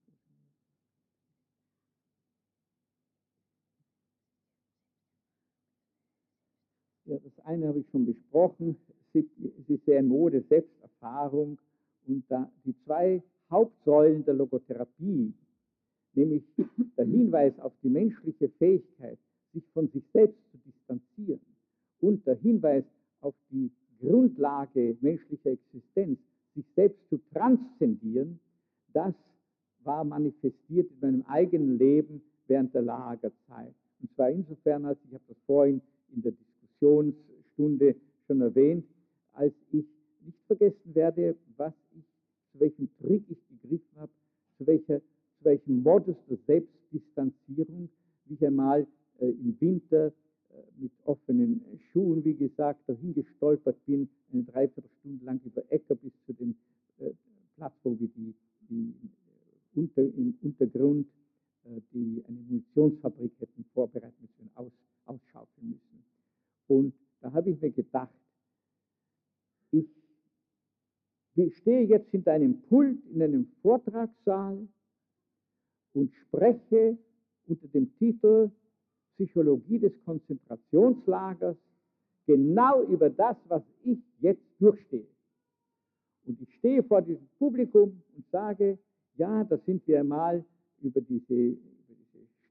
Ja, das eine habe ich schon besprochen. Es ist sehr in Mode, Selbsterfahrung. Und die zwei Hauptsäulen der Logotherapie, nämlich der Hinweis auf die menschliche Fähigkeit, sich von sich selbst zu distanzieren und der Hinweis auf die Grundlage menschlicher Existenz, sich selbst zu transzendieren, das war manifestiert in meinem eigenen Leben während der Lagerzeit. Und zwar insofern, als ich habe das vorhin in der Diskussionsstunde schon erwähnt, als ich nicht vergessen werde, was ich, zu welchem Trick ich gegriffen habe, zu, welcher, zu welchem Modus der Selbstdistanzierung, wie ich einmal äh, im Winter mit offenen Schuhen, wie gesagt, dahin gestolpert bin, eine Dreiviertelstunde lang über Äcker bis zu dem äh, Platz, wo wir die, die äh, unter, im Untergrund äh, die eine Munitionsfabrik hätten vorbereiten müssen, aus, ausschaufeln müssen. Und da habe ich mir gedacht, ich, ich stehe jetzt hinter einem Pult in einem Vortragssaal und spreche unter dem Titel Psychologie des Konzentrationslagers genau über das, was ich jetzt durchstehe. Und ich stehe vor diesem Publikum und sage, ja, da sind wir diese, über diese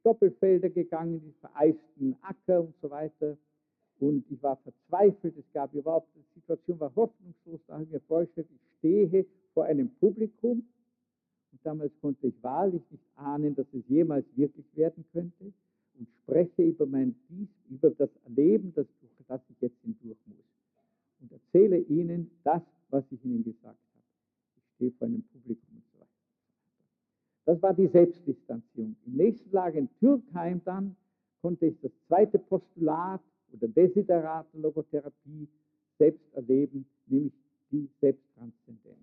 Stoppelfelder gegangen, die vereisten Acker und so weiter. Und ich war verzweifelt, es gab überhaupt, die Situation war hoffnungslos, da habe ich mir vorgestellt, ich stehe vor einem Publikum. Und damals konnte ich wahrlich nicht ahnen, dass es jemals wirklich werden könnte und spreche über mein über das Leben, das, das ich jetzt hindurch muss. Und erzähle ihnen das, was ich ihnen gesagt habe. Ich stehe vor einem Publikum und so weiter. Das war die Selbstdistanzierung. Im nächsten Lager in Türkheim dann konnte ich das zweite Postulat oder Desiderat der Logotherapie selbst erleben, nämlich die Selbsttranszendenz.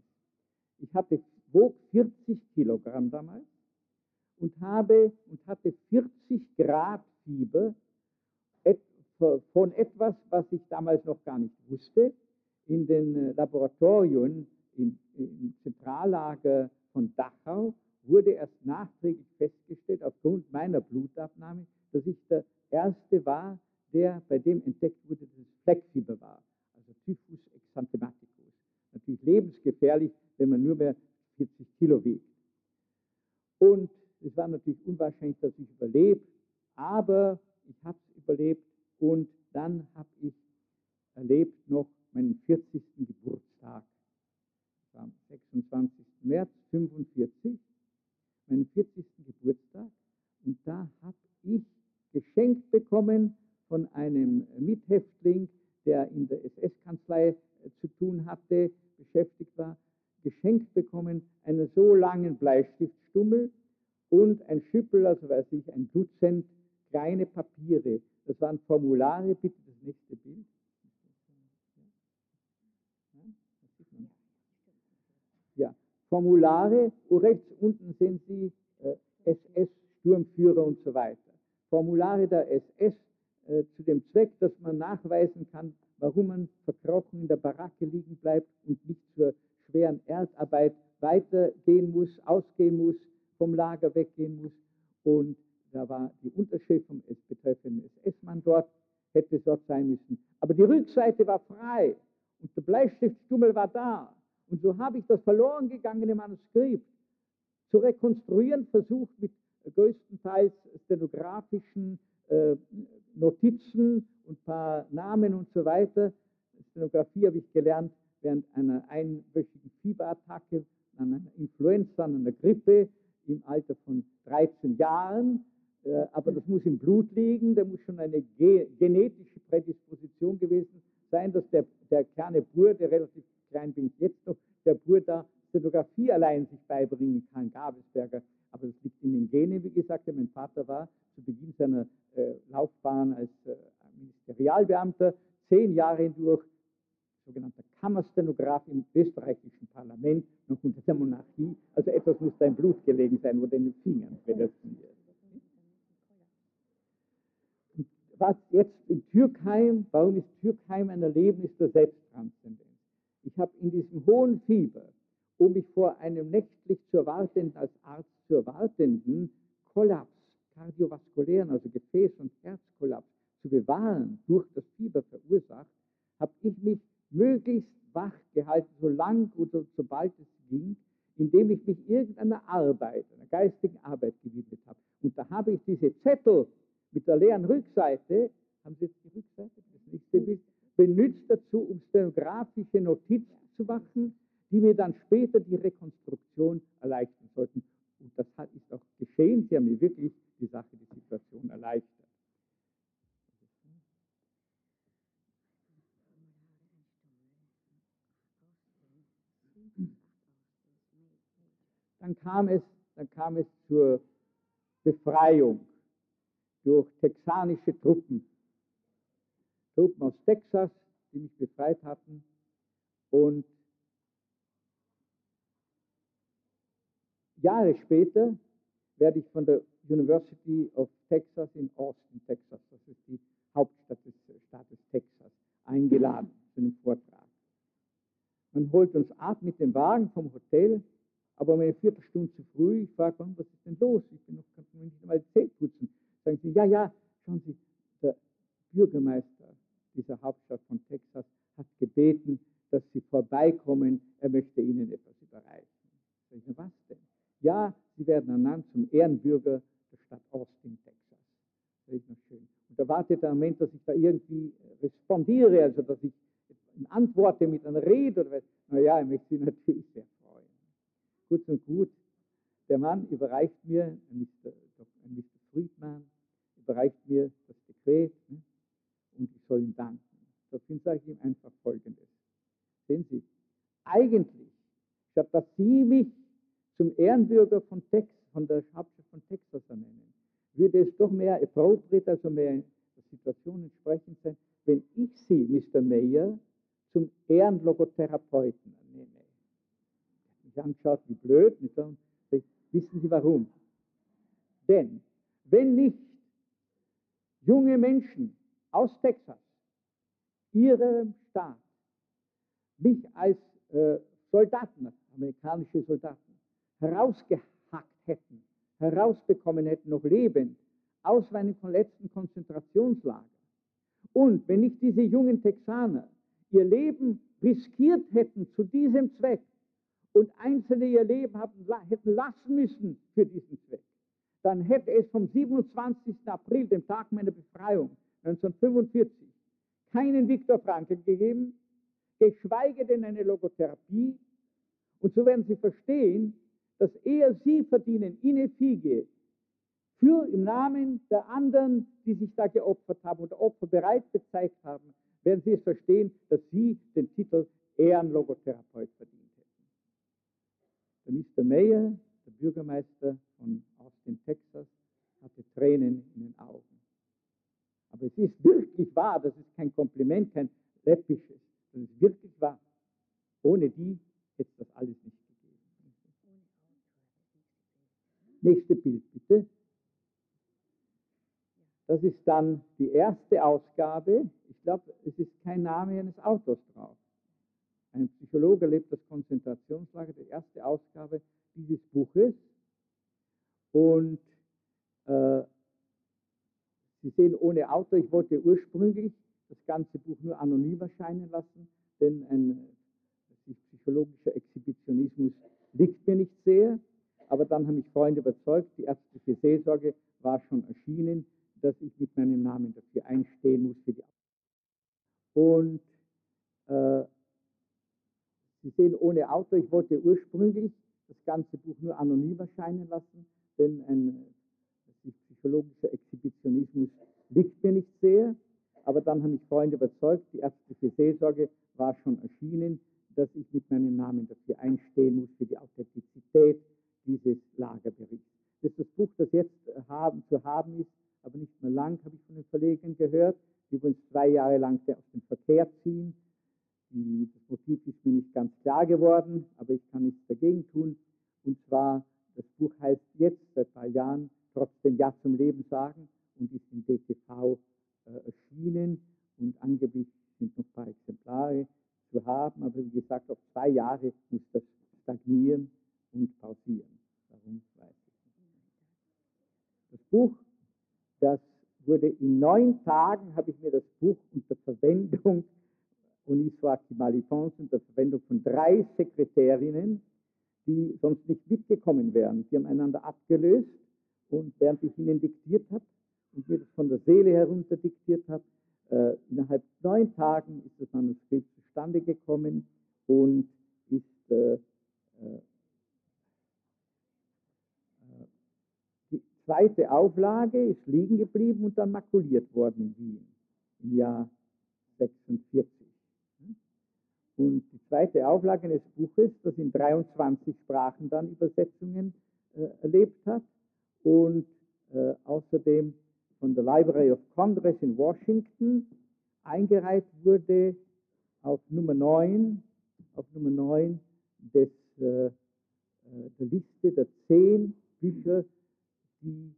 Ich hatte, wog 40 Kilogramm damals und habe und hatte 40 Grad Fieber von etwas, was ich damals noch gar nicht wusste. In den äh, Laboratorien im, im Zentrallager von Dachau wurde erst nachträglich festgestellt, aufgrund meiner Blutabnahme, dass ich der Erste war, der bei dem entdeckt wurde, dass es Fleckfieber war, also Typhus exanthematicus. Natürlich lebensgefährlich, wenn man nur mehr 40 Kilo wiegt. Und es war natürlich unwahrscheinlich, dass ich überlebe, aber ich habe es überlebt und dann habe ich erlebt noch meinen 40. Geburtstag. Das war am 26. März 1945, meinen 40. Geburtstag. Und da habe ich geschenkt bekommen von einem Mithäftling, der in der SS-Kanzlei äh, zu tun hatte, beschäftigt war, geschenkt bekommen einen so langen Schüppel, also weiß ich, ein Dutzend kleine Papiere. Das waren Formulare, bitte das nächste Bild. Ja, Formulare, rechts unten sehen Sie äh, SS-Sturmführer und so weiter. Formulare der SS äh, zu dem Zweck, dass man nachweisen kann, warum man verkrochen in der Baracke liegen bleibt und nicht zur schweren Erdarbeit weitergehen muss, ausgehen muss, vom Lager weggehen muss. Und da war die Unterschrift vom betreffenden SS-Mann dort, hätte dort sein müssen. Aber die Rückseite war frei und der Bleistiftstummel war da. Und so habe ich das verloren gegangene Manuskript zu rekonstruieren versucht mit größtenteils stenografischen äh, Notizen und ein paar Namen und so weiter. Stenografie habe ich gelernt während einer einwöchigen Fieberattacke, an einer Influenza, an einer Grippe im Alter von 13 Jahren, äh, aber das muss im Blut liegen, da muss schon eine ge genetische Prädisposition gewesen sein, dass der, der kleine Bur, der relativ klein bin ich jetzt noch, der Bur da Stenografie allein sich beibringen kann, Gabelsberger. Aber das liegt in den Genen, wie gesagt, mein Vater war zu Beginn seiner äh, Laufbahn als äh, Ministerialbeamter zehn Jahre hindurch sogenannter Kammerstenograf im österreichischen Parlament, noch unter der Monarchie. Also etwas muss da im Blut gelegen sein oder in den Fingern, wenn das was jetzt in Türkheim, warum ist Türkheim ein Erlebnis der Selbsttranszendenz? Ich habe in diesem hohen Fieber, um mich vor einem nächtlich zu erwartenden, als Arzt zu erwartenden Kollaps, kardiovaskulären, also Gefäß- und Herzkollaps zu bewahren, durch das Fieber verursacht, habe ich mich möglichst wach gehalten, so lang oder sobald es ging, indem ich mich irgendeiner Arbeit, einer geistigen Arbeit gewidmet habe. Und da habe ich diese Zettel mit der leeren Rückseite, haben Sie jetzt die Rückseite, das nächste Bild, benutzt dazu, um stenografische Notizen zu machen, die mir dann später die Rekonstruktion erleichtern sollten. Und das ist auch geschehen. Sie haben mir wirklich die Sache, die Situation erleichtert. Dann kam es, dann kam es zur Befreiung durch texanische Truppen. Truppen aus Texas, die mich befreit hatten. Und Jahre später werde ich von der University of Texas in Austin, Texas, das ist die Hauptstadt des Staates Texas, eingeladen zu einem Vortrag. Man holt uns ab mit dem Wagen vom Hotel, aber um eine Viertelstunde zu früh. Ich frage, was ist denn los? Ich bin noch, kann nicht mal Zähne putzen. Sagen sie, ja, ja, schauen Sie, der Bürgermeister dieser Hauptstadt von Texas hat gebeten, dass Sie vorbeikommen. Er möchte Ihnen etwas überreichen. Ich, was denn? Ja, Sie werden ernannt zum Ehrenbürger der Stadt Austin, Texas. Das ist noch schön. Und da wartet der Moment, dass ich da irgendwie respondiere, also dass ich antworte mit einer Rede oder was. Naja, er möchte Sie natürlich sehr. Kurz und gut, der Mann überreicht mir, ein Mr. Friedman, überreicht mir das Dekret ne, und ich soll ihm danken. Daraufhin sage ich ihm einfach Folgendes. Sehen Sie, eigentlich, statt dass Sie mich zum Ehrenbürger von, Tex, von der Hauptstadt von Texas ernennen, würde es doch mehr appropriate, also mehr der Situation entsprechend sein, wenn ich Sie, Mr. Mayor, zum Ehrenlogotherapeuten. Er mich angeschaut, wie blöd? Und wissen Sie warum? Denn wenn nicht junge Menschen aus Texas, ihrem Staat, mich als äh, Soldaten, amerikanische Soldaten, herausgehackt hätten, herausbekommen hätten, noch lebend, aus meinem letzten Konzentrationslager. Und wenn nicht diese jungen Texaner ihr Leben riskiert hätten zu diesem Zweck und Einzelne ihr Leben haben, hätten lassen müssen für diesen Zweck, dann hätte es vom 27. April, dem Tag meiner Befreiung 1945, keinen Viktor Frankl gegeben, geschweige denn eine Logotherapie. Und so werden Sie verstehen, dass eher Sie verdienen in effigie für im Namen der anderen, die sich da geopfert haben oder Opfer bereit gezeigt haben, werden Sie es verstehen, dass Sie den Titel Ehrenlogotherapeut verdient hätten. Der Mr. Mayer, der Bürgermeister von Austin, Texas, hatte Tränen in den Augen. Aber es ist wirklich wahr, das ist kein Kompliment, kein läppisches, das ist wirklich wahr. Ohne die hätte es das alles nicht Nächste Bild bitte. Das ist dann die erste Ausgabe. Ich glaube, es ist kein Name eines Autors drauf. Ein Psychologe lebt das Konzentrationslager, die erste Ausgabe dieses Buches. Und äh, Sie sehen ohne Autor, ich wollte ursprünglich das ganze Buch nur anonym erscheinen lassen, denn ein psychologischer Exhibitionismus liegt mir nicht sehr. Aber dann haben mich Freunde überzeugt, die ärztliche Seelsorge war schon erschienen, dass ich mit meinem Namen dafür einstehen muss für die Und äh, Sie sehen ohne Autor, ich wollte ursprünglich das ganze Buch nur anonym erscheinen lassen, denn ein psychologischer Exhibitionismus liegt mir nicht sehr. Aber dann haben mich Freunde überzeugt, die ärztliche Seelsorge war schon erschienen, dass ich mit meinem Namen dafür einstehen muss für die Authentizität dieses Lagerberichts. Das ist das Buch, das jetzt haben, zu haben ist, aber nicht mehr lang, habe ich von den Verlegern gehört, die uns zwei Jahre lang aus dem Verkehr ziehen. Die, das Motiv ist mir nicht ganz klar geworden, aber ich kann nichts dagegen tun. Und zwar, das Buch heißt jetzt seit ein paar Jahren trotzdem Ja zum Leben sagen und ist im DTV äh, erschienen und angeblich sind noch ein paar Exemplare zu haben, aber wie gesagt, auf zwei Jahre muss das stagnieren und pausieren. Darum weiß ich. Das Buch, das wurde in neun Tagen, habe ich mir das Buch unter Verwendung Uniswaki Malifons unter Verwendung von drei Sekretärinnen, die sonst nicht mitgekommen wären. Die haben einander abgelöst und während ich ihnen diktiert habe und mir das von der Seele herunter diktiert habe, äh, innerhalb neun Tagen ist das Manuskript zustande gekommen und ist äh, äh, die zweite Auflage ist liegen geblieben und dann makuliert worden in Wien im Jahr 46. Und die zweite Auflage eines Buches, das in 23 Sprachen dann Übersetzungen äh, erlebt hat und äh, außerdem von der Library of Congress in Washington eingereiht wurde auf Nummer 9, auf Nummer 9 des, äh, äh, der Liste der zehn Bücher, die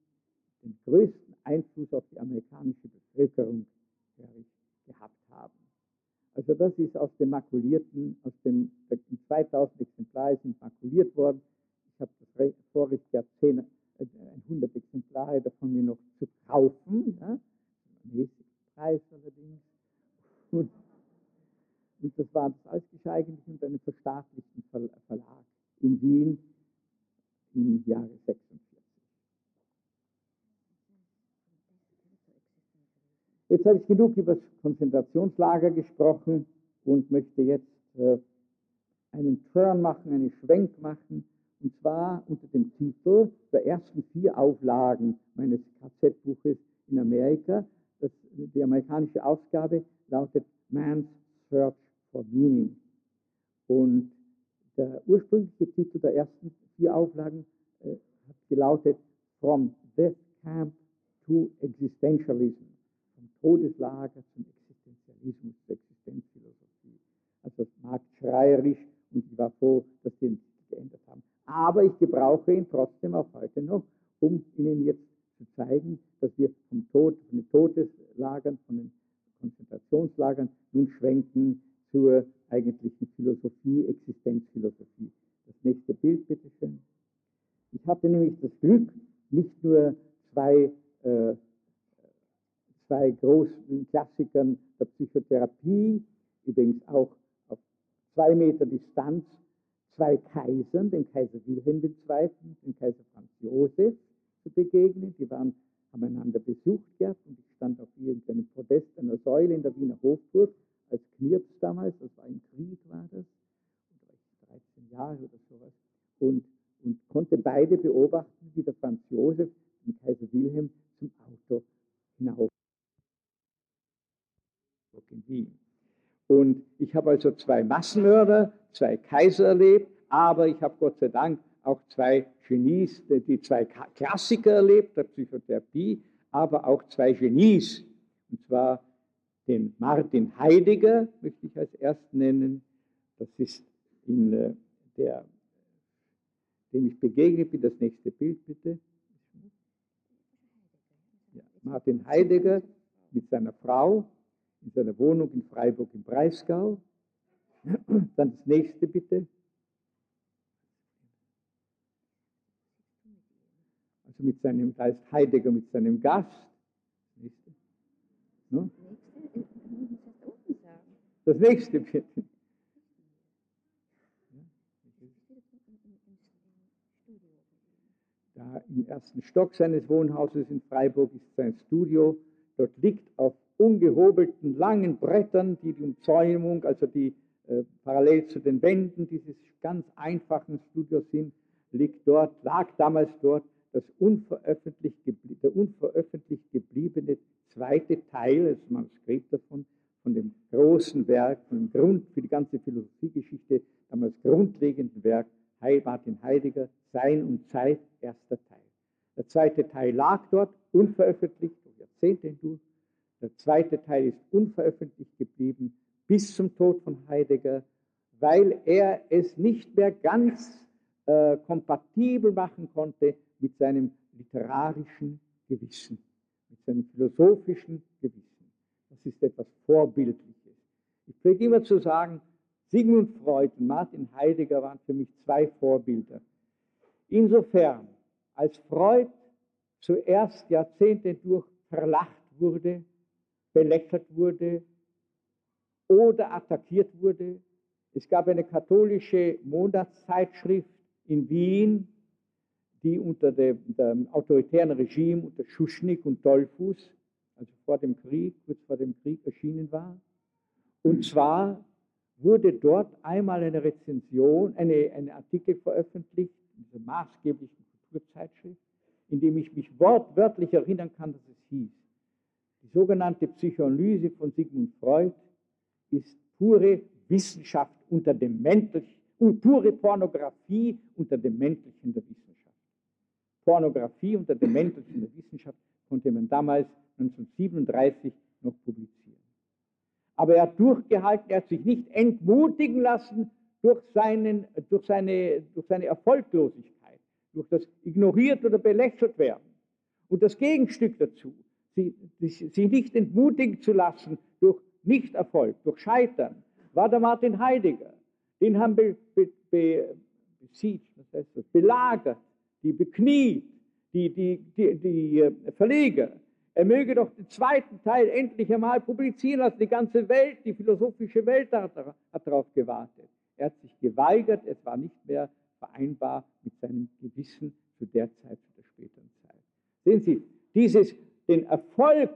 den größten Einfluss auf die amerikanische Bevölkerung gehabt haben. Also das ist aus dem makulierten, aus dem 2000 Exemplare sind makuliert worden. Ich habe das Vorrecht gehabt, 10, äh, 100 Exemplare davon mir noch zu kaufen. Ja? Preis allerdings. Und, und das war das alles geschah eigentlich unter einem verstaatlichten Verlag in Wien im Jahre 46. Jetzt habe ich genug über das Konzentrationslager gesprochen und möchte jetzt äh, einen Turn machen, einen Schwenk machen, und zwar unter dem Titel der ersten vier Auflagen meines KZ-Buches in Amerika. Das, die amerikanische Ausgabe lautet Man's Search for Meaning. Und der ursprüngliche Titel der ersten vier Auflagen äh, hat gelautet From Death Camp to Existentialism. Todeslager zum Existenzialismus, zur Existenzphilosophie. Also marktschreierisch und ich war froh, dass sie ihn geändert haben. Aber ich gebrauche ihn trotzdem auch heute noch, um Ihnen jetzt zu zeigen, dass wir vom Tod, von den Todeslagern, von den Konzentrationslagern nun schwenken zur eigentlichen Philosophie, Existenzphilosophie. Das nächste Bild, bitteschön. Ich hatte nämlich das Glück, nicht nur zwei äh, zwei großen Klassikern der Psychotherapie, übrigens auch auf zwei Meter Distanz, zwei Kaisern, dem Kaiser Wilhelm II. und dem Kaiser Franz Josef, zu begegnen. Die waren, haben einander besucht gehabt und ich stand auf irgendeinem Podest einer Säule in der Wiener Hofburg als Knirps damals, das war im Krieg, war das, da war ich 13 Jahre oder sowas, und, und konnte beide beobachten, wie der Franz Josef den Kaiser Wilhelm zum Auto hinauf in Wien. Und ich habe also zwei Massenmörder, zwei Kaiser erlebt, aber ich habe Gott sei Dank auch zwei Genies, die zwei Klassiker erlebt, der Psychotherapie, aber auch zwei Genies. Und zwar den Martin Heidegger, möchte ich als erst nennen. Das ist in äh, der, dem ich begegnet bin. Das nächste Bild bitte. Ja, Martin Heidegger mit seiner Frau in seiner Wohnung in Freiburg im Breisgau. (clears throat) Dann das nächste bitte. Also mit seinem, da ist Heidegger mit seinem Gast. No? Das nächste bitte. Da im ersten Stock seines Wohnhauses in Freiburg ist sein Studio. Dort liegt auf ungehobelten langen Brettern, die die Umzäunung, also die äh, parallel zu den Wänden dieses ganz einfachen Studios sind, liegt dort, lag damals dort das unveröffentlicht, der unveröffentlicht gebliebene zweite Teil, das Manuskript davon, von dem großen Werk, von dem Grund für die ganze Philosophiegeschichte, damals grundlegenden Werk Martin Heidegger, Sein und Zeit, erster Teil. Der zweite Teil lag dort, unveröffentlicht, Jahrzehnte hindurch, der zweite Teil ist unveröffentlicht geblieben bis zum Tod von Heidegger, weil er es nicht mehr ganz äh, kompatibel machen konnte mit seinem literarischen Gewissen, mit seinem philosophischen Gewissen. Das ist etwas Vorbildliches. Ich pflege immer zu sagen, Sigmund Freud und Martin Heidegger waren für mich zwei Vorbilder. Insofern, als Freud zuerst Jahrzehnte durch verlacht wurde, belächelt wurde oder attackiert wurde. Es gab eine katholische Monatszeitschrift in Wien, die unter dem, dem autoritären Regime, unter Schuschnigg und Dollfuß, also vor dem Krieg, kurz vor dem Krieg erschienen war. Und zwar wurde dort einmal eine Rezension, eine, ein Artikel veröffentlicht, in dieser maßgeblichen Kulturzeitschrift, in dem ich mich wortwörtlich erinnern kann, dass es hieß, die sogenannte Psychoanalyse von Sigmund Freud ist pure Wissenschaft unter dem Mäntelchen, pure Pornografie unter dem Mäntelchen der Wissenschaft. Pornografie unter dem Mäntelchen der Wissenschaft konnte man damals 1937 noch publizieren. Aber er hat durchgehalten, er hat sich nicht entmutigen lassen durch, seinen, durch, seine, durch seine Erfolglosigkeit, durch das ignoriert oder belächelt werden. Und das Gegenstück dazu, sie, nicht entmutigen zu lassen durch Nichterfolg, durch Scheitern, war der Martin Heidegger. Den haben be, be, be, besiegt, was heißt das, belagert, die bekniet, die, die, die, die äh, Verleger. Er möge doch den zweiten Teil endlich einmal publizieren lassen. Die ganze Welt, die philosophische Welt hat, hat darauf gewartet. Er hat sich geweigert, es war nicht mehr vereinbar mit seinem Gewissen zu der Zeit, zu der späteren Zeit. Sehen Sie, dieses, den Erfolg,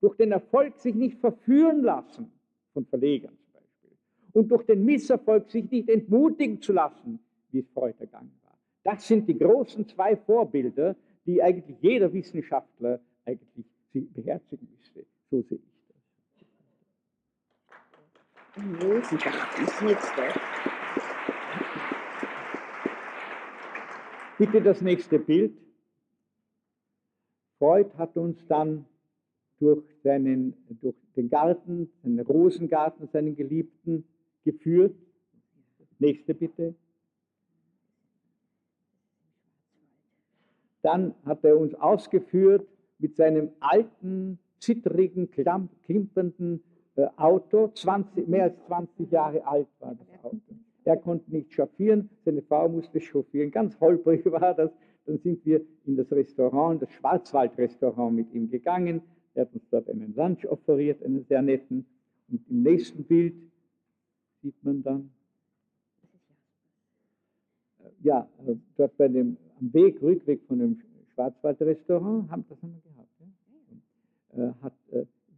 durch den Erfolg sich nicht verführen lassen von Verlegern zum Beispiel und durch den Misserfolg sich nicht entmutigen zu lassen, wie es Freud ergangen war. Das sind die großen zwei Vorbilder, die eigentlich jeder Wissenschaftler eigentlich beherzigen müsste. So sehe ich das. Bitte das nächste Bild. Freud hat uns dann durch, seinen, durch den Garten, den Rosengarten, seinen Geliebten geführt. Nächste bitte. Dann hat er uns ausgeführt mit seinem alten, zittrigen, klimpernden äh, Auto. 20, mehr als 20 Jahre alt war das Auto. Er konnte nicht chauffieren, seine Frau musste chauffieren. Ganz holprig (laughs) war das. Dann sind wir in das Restaurant, das Schwarzwaldrestaurant mit ihm gegangen. Er hat uns dort einen Lunch offeriert, einen sehr netten. Und im nächsten Bild sieht man dann, äh, ja, äh, dort bei dem, am Weg, Rückweg von dem Schwarzwaldrestaurant, haben, das wir gehabt. Ja? Äh, hat,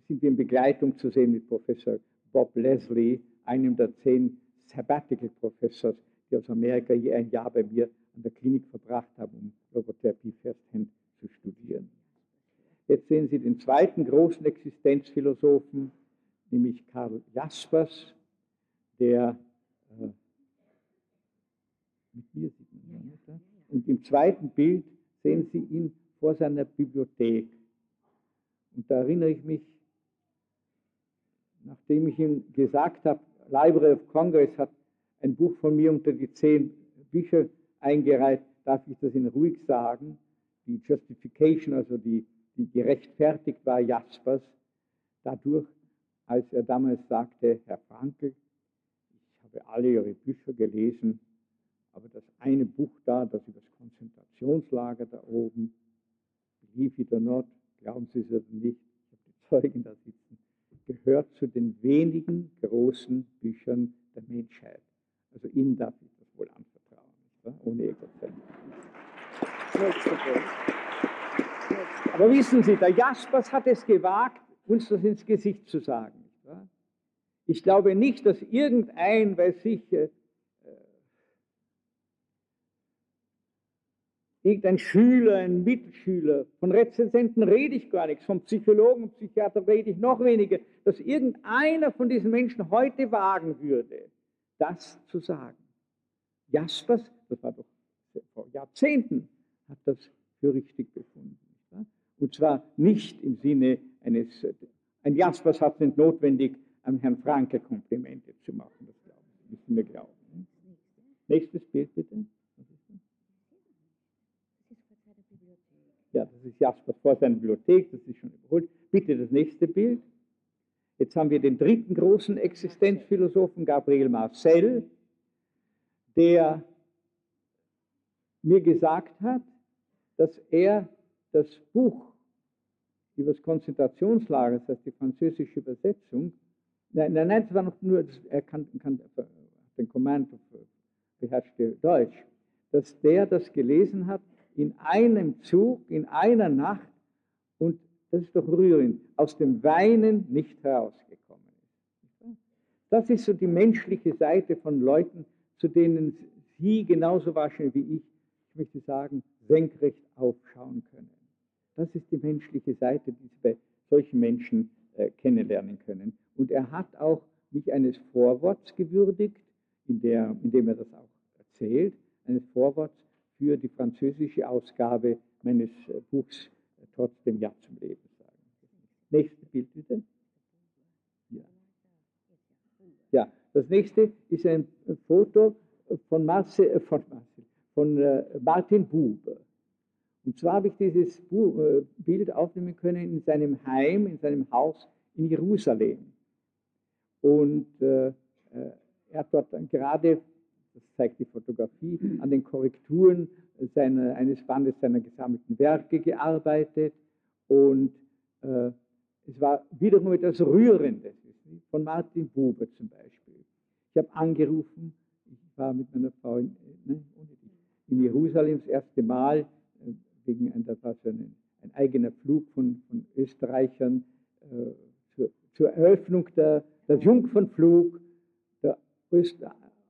sind wir in Begleitung zu sehen mit Professor Bob Leslie, einem der zehn Sabbatical Professors, die aus Amerika je ein Jahr bei mir an der Klinik verbracht haben, um Logotherapie firsthand zu studieren. Jetzt sehen Sie den zweiten großen Existenzphilosophen, nämlich Karl Jaspers, der äh, mit mir sieht. Und im zweiten Bild sehen Sie ihn vor seiner Bibliothek. Und da erinnere ich mich, nachdem ich ihm gesagt habe, Library of Congress hat ein Buch von mir unter die zehn Bücher eingereiht, darf ich das Ihnen ruhig sagen. Die Justification, also die, die gerechtfertigt war Jaspers, dadurch, als er damals sagte, Herr Frankel, ich habe alle Ihre Bücher gelesen, aber das eine Buch da, das über das Konzentrationslager da oben, believe it or not, glauben Sie es oder nicht, ich habe die Zeugen da sitzen, gehört zu den wenigen großen Büchern der Menschheit. Also Ihnen darf ich das wohl anvertrauen, wahr? ohne Egozentrum. Aber wissen Sie, der Jaspers hat es gewagt, uns das ins Gesicht zu sagen. Ich glaube nicht, dass irgendein, weil sich äh, irgendein Schüler, ein Mitschüler, von Rezensenten rede ich gar nichts, von Psychologen und Psychiatern rede ich noch weniger, dass irgendeiner von diesen Menschen heute wagen würde, das zu sagen. Jaspers, das war doch vor Jahrzehnten, hat das für richtig befunden. Und zwar nicht im Sinne eines, ein Jaspers hat es nicht notwendig, am Herrn Franke Komplimente zu machen, das müssen wir glauben. Nächstes Bild bitte. Ja, das ist Jaspers vor seiner Bibliothek, das ist schon überholt. Bitte das nächste Bild. Jetzt haben wir den dritten großen Existenzphilosophen, Gabriel Marcel, der mir gesagt hat, dass er das Buch über das Konzentrationslager, das heißt die französische Übersetzung, nein, nein, nein, es war noch nur, er kann, kann den Command beherrschte Deutsch, dass der das gelesen hat in einem Zug, in einer Nacht und das ist doch rührend, aus dem Weinen nicht herausgekommen ist. Das ist so die menschliche Seite von Leuten, zu denen Sie genauso wahrscheinlich wie ich, ich möchte sagen, senkrecht aufschauen können. Das ist die menschliche Seite, die Sie bei solchen Menschen äh, kennenlernen können. Und er hat auch mich eines Vorworts gewürdigt, in, der, in dem er das auch erzählt, eines Vorworts für die französische Ausgabe meines äh, Buchs äh, Trotzdem Ja zum Leben sagen. Nächstes Bild bitte. Ja. ja, das nächste ist ein Foto von, Marcel, äh, von, Marcel, von äh, Martin Buber. Und zwar habe ich dieses äh, Bild aufnehmen können in seinem Heim, in seinem Haus in Jerusalem. Und äh, er hat dort gerade, das zeigt die Fotografie, an den Korrekturen seiner, eines Bandes seiner gesammelten Werke gearbeitet. Und äh, es war wiederum etwas Rührendes, von Martin Buber zum Beispiel. Ich habe angerufen, ich war mit meiner Frau in, ne, in Jerusalem das erste Mal, äh, wegen einer, war so ein, ein eigener Flug von, von Österreichern äh, zur, zur, Eröffnung der, des Jungfernflug der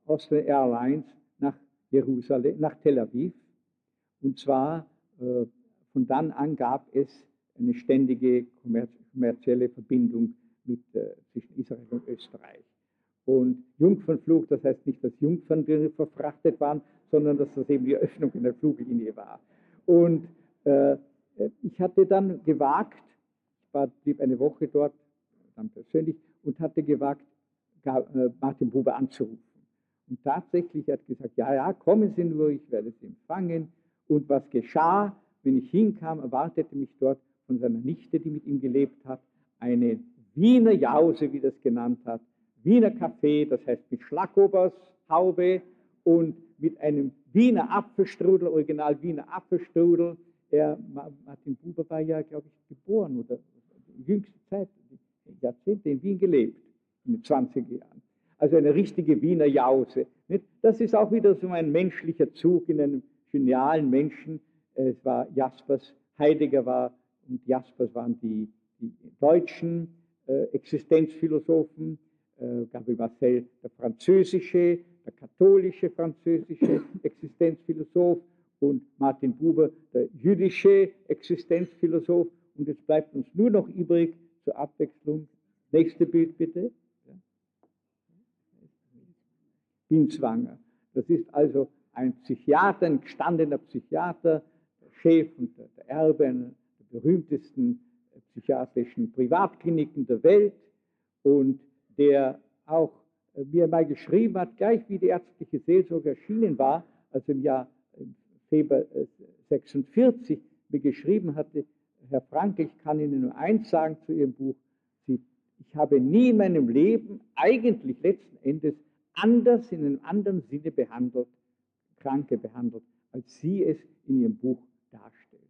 Austrian Airlines nach Jerusalem, nach Tel Aviv. Und zwar äh, von dann an gab es eine ständige kommerzielle Verbindung mit, äh, zwischen Israel und Österreich. Und Jungfernflug, das heißt nicht, dass Jungfern verfrachtet waren, sondern dass das eben die Öffnung in der Fluglinie war. Und äh, ich hatte dann gewagt, ich war, blieb eine Woche dort, dann persönlich, und hatte gewagt, äh, Martin Buber anzurufen. Und tatsächlich hat gesagt, ja, ja, kommen Sie nur, ich werde Sie empfangen. Und was geschah, wenn ich hinkam, erwartete mich dort von seiner Nichte, die mit ihm gelebt hat, eine Wiener Jause, wie das genannt hat, Wiener Kaffee, das heißt mit Schlagobers Haube und mit einem Wiener Apfelstrudel, Original Wiener Apfelstrudel. Er, Martin Buber war ja, glaube ich, geboren oder in jüngster Zeit, Jahrzehnte in Wien gelebt, in den 20er Jahren. Also eine richtige Wiener Jause. Das ist auch wieder so ein menschlicher Zug in einem genialen Menschen. Es war Jaspers, Heidegger war und Jaspers waren die, die deutschen äh, Existenzphilosophen, äh, Gabriel Marcel der französische, der katholische französische (laughs) Existenzphilosoph und Martin Buber der jüdische Existenzphilosoph. Und jetzt bleibt uns nur noch übrig zur Abwechslung. Nächste Bild bitte. Binswanger. Das ist also ein Psychiater, ein gestandener Psychiater, der Chef und der, Erbe einer der berühmtesten psychiatrischen Privatkliniken der Welt und der auch äh, mir mal geschrieben hat, gleich wie die ärztliche Seelsorge erschienen war, also im Jahr Februar 46 mir geschrieben hatte, Herr Frank, ich kann Ihnen nur eins sagen zu Ihrem Buch, ich habe nie in meinem Leben eigentlich letzten Endes anders, in einem anderen Sinne behandelt, Kranke behandelt, als Sie es in Ihrem Buch darstellen.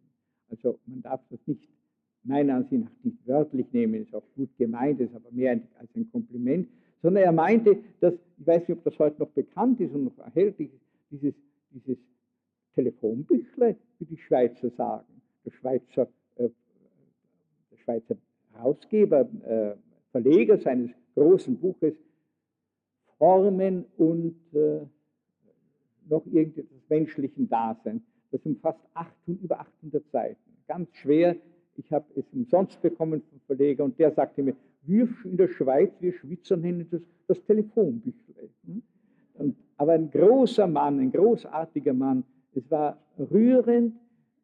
Also man darf das nicht meiner Ansicht nach nicht wörtlich nehmen, ist auch gut gemeint, ist aber mehr als ein Kompliment, sondern er meinte, dass, ich weiß nicht, ob das heute noch bekannt ist und noch erhältlich ist, dieses, dieses Telefonbüchle, wie die Schweizer sagen. Der Schweizer, äh, der Schweizer Herausgeber, äh, Verleger seines großen Buches Formen und äh, noch irgendetwas menschlichen Daseins. Das umfasst 800, über 800 Seiten. Ganz schwer ich habe es umsonst bekommen vom Verleger und der sagte mir, wir in der Schweiz, wir Schweizer nennen das das Telefonbüchle. Hm? aber ein großer Mann, ein großartiger Mann. Es war rührend,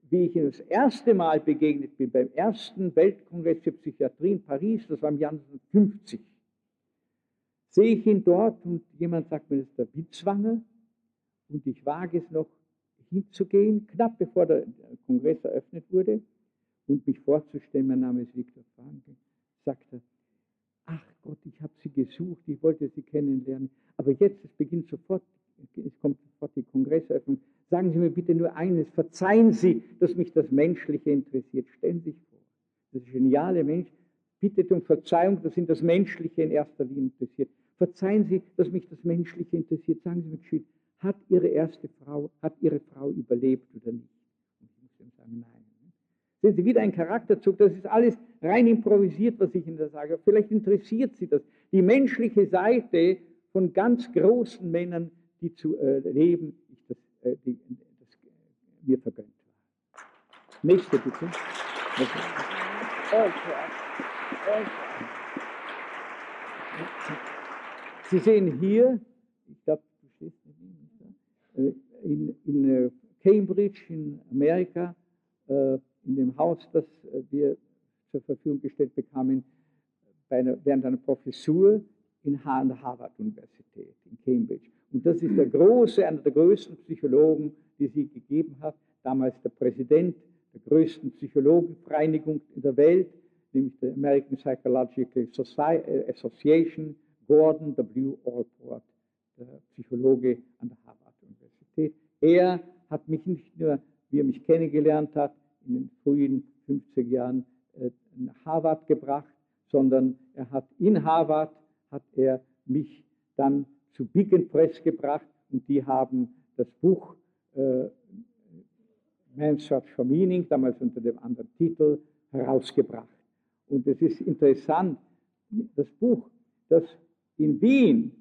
wie ich ihm das erste Mal begegnet bin, beim ersten Weltkongress für Psychiatrie in Paris, das war im Jahr 1950. Sehe ich ihn dort und jemand sagt mir, das ist der Witzwanger und ich wage es noch hinzugehen, knapp bevor der Kongress eröffnet wurde und mich vorzustellen, mein Name ist Viktor Frankl, sagt er, ach gesucht, ich wollte Sie kennenlernen. Aber jetzt, es beginnt sofort, es kommt sofort die Kongresseröffnung. Sagen Sie mir bitte nur eines, verzeihen Sie, dass mich das Menschliche interessiert. Stellen Sie sich vor, das geniale Mensch bittet um Verzeihung, dass ihn das Menschliche in erster Linie interessiert. Verzeihen Sie, dass mich das Menschliche interessiert. Sagen Sie mir geschwind, hat Ihre erste Frau, hat Ihre Frau überlebt oder nicht? Und ich muss ihm sagen, nein. Sehen Sie, wieder ein Charakterzug, das ist alles rein improvisiert, was ich Ihnen da sage. Vielleicht interessiert Sie das. Die menschliche Seite von ganz großen Männern, die zu äh, leben, ich das, äh, die, das äh, mir vergönnt war. Nächste bitte. Okay. Okay. Sie sehen hier, ich glaube, du stehst nicht in, in äh, Cambridge in Amerika, äh, in dem Haus, das äh, wir zur Verfügung gestellt bekamen, einer, während einer Professur in der Harvard-Universität in Cambridge. Und das ist der große, einer der größten Psychologen, die sie gegeben hat, damals der Präsident der größten Psychologenvereinigung in der Welt, nämlich der American Psychological Association, Gordon W. Allport, der Psychologe an der Harvard-Universität. Er hat mich nicht nur, wie er mich kennengelernt hat, in den frühen 50er Jahren äh, nach Harvard gebracht, sondern er hat in Harvard hat er mich dann zu Big Press gebracht und die haben das Buch äh, Man's Search for Meaning, damals unter dem anderen Titel, herausgebracht. Und es ist interessant, das Buch, das in Wien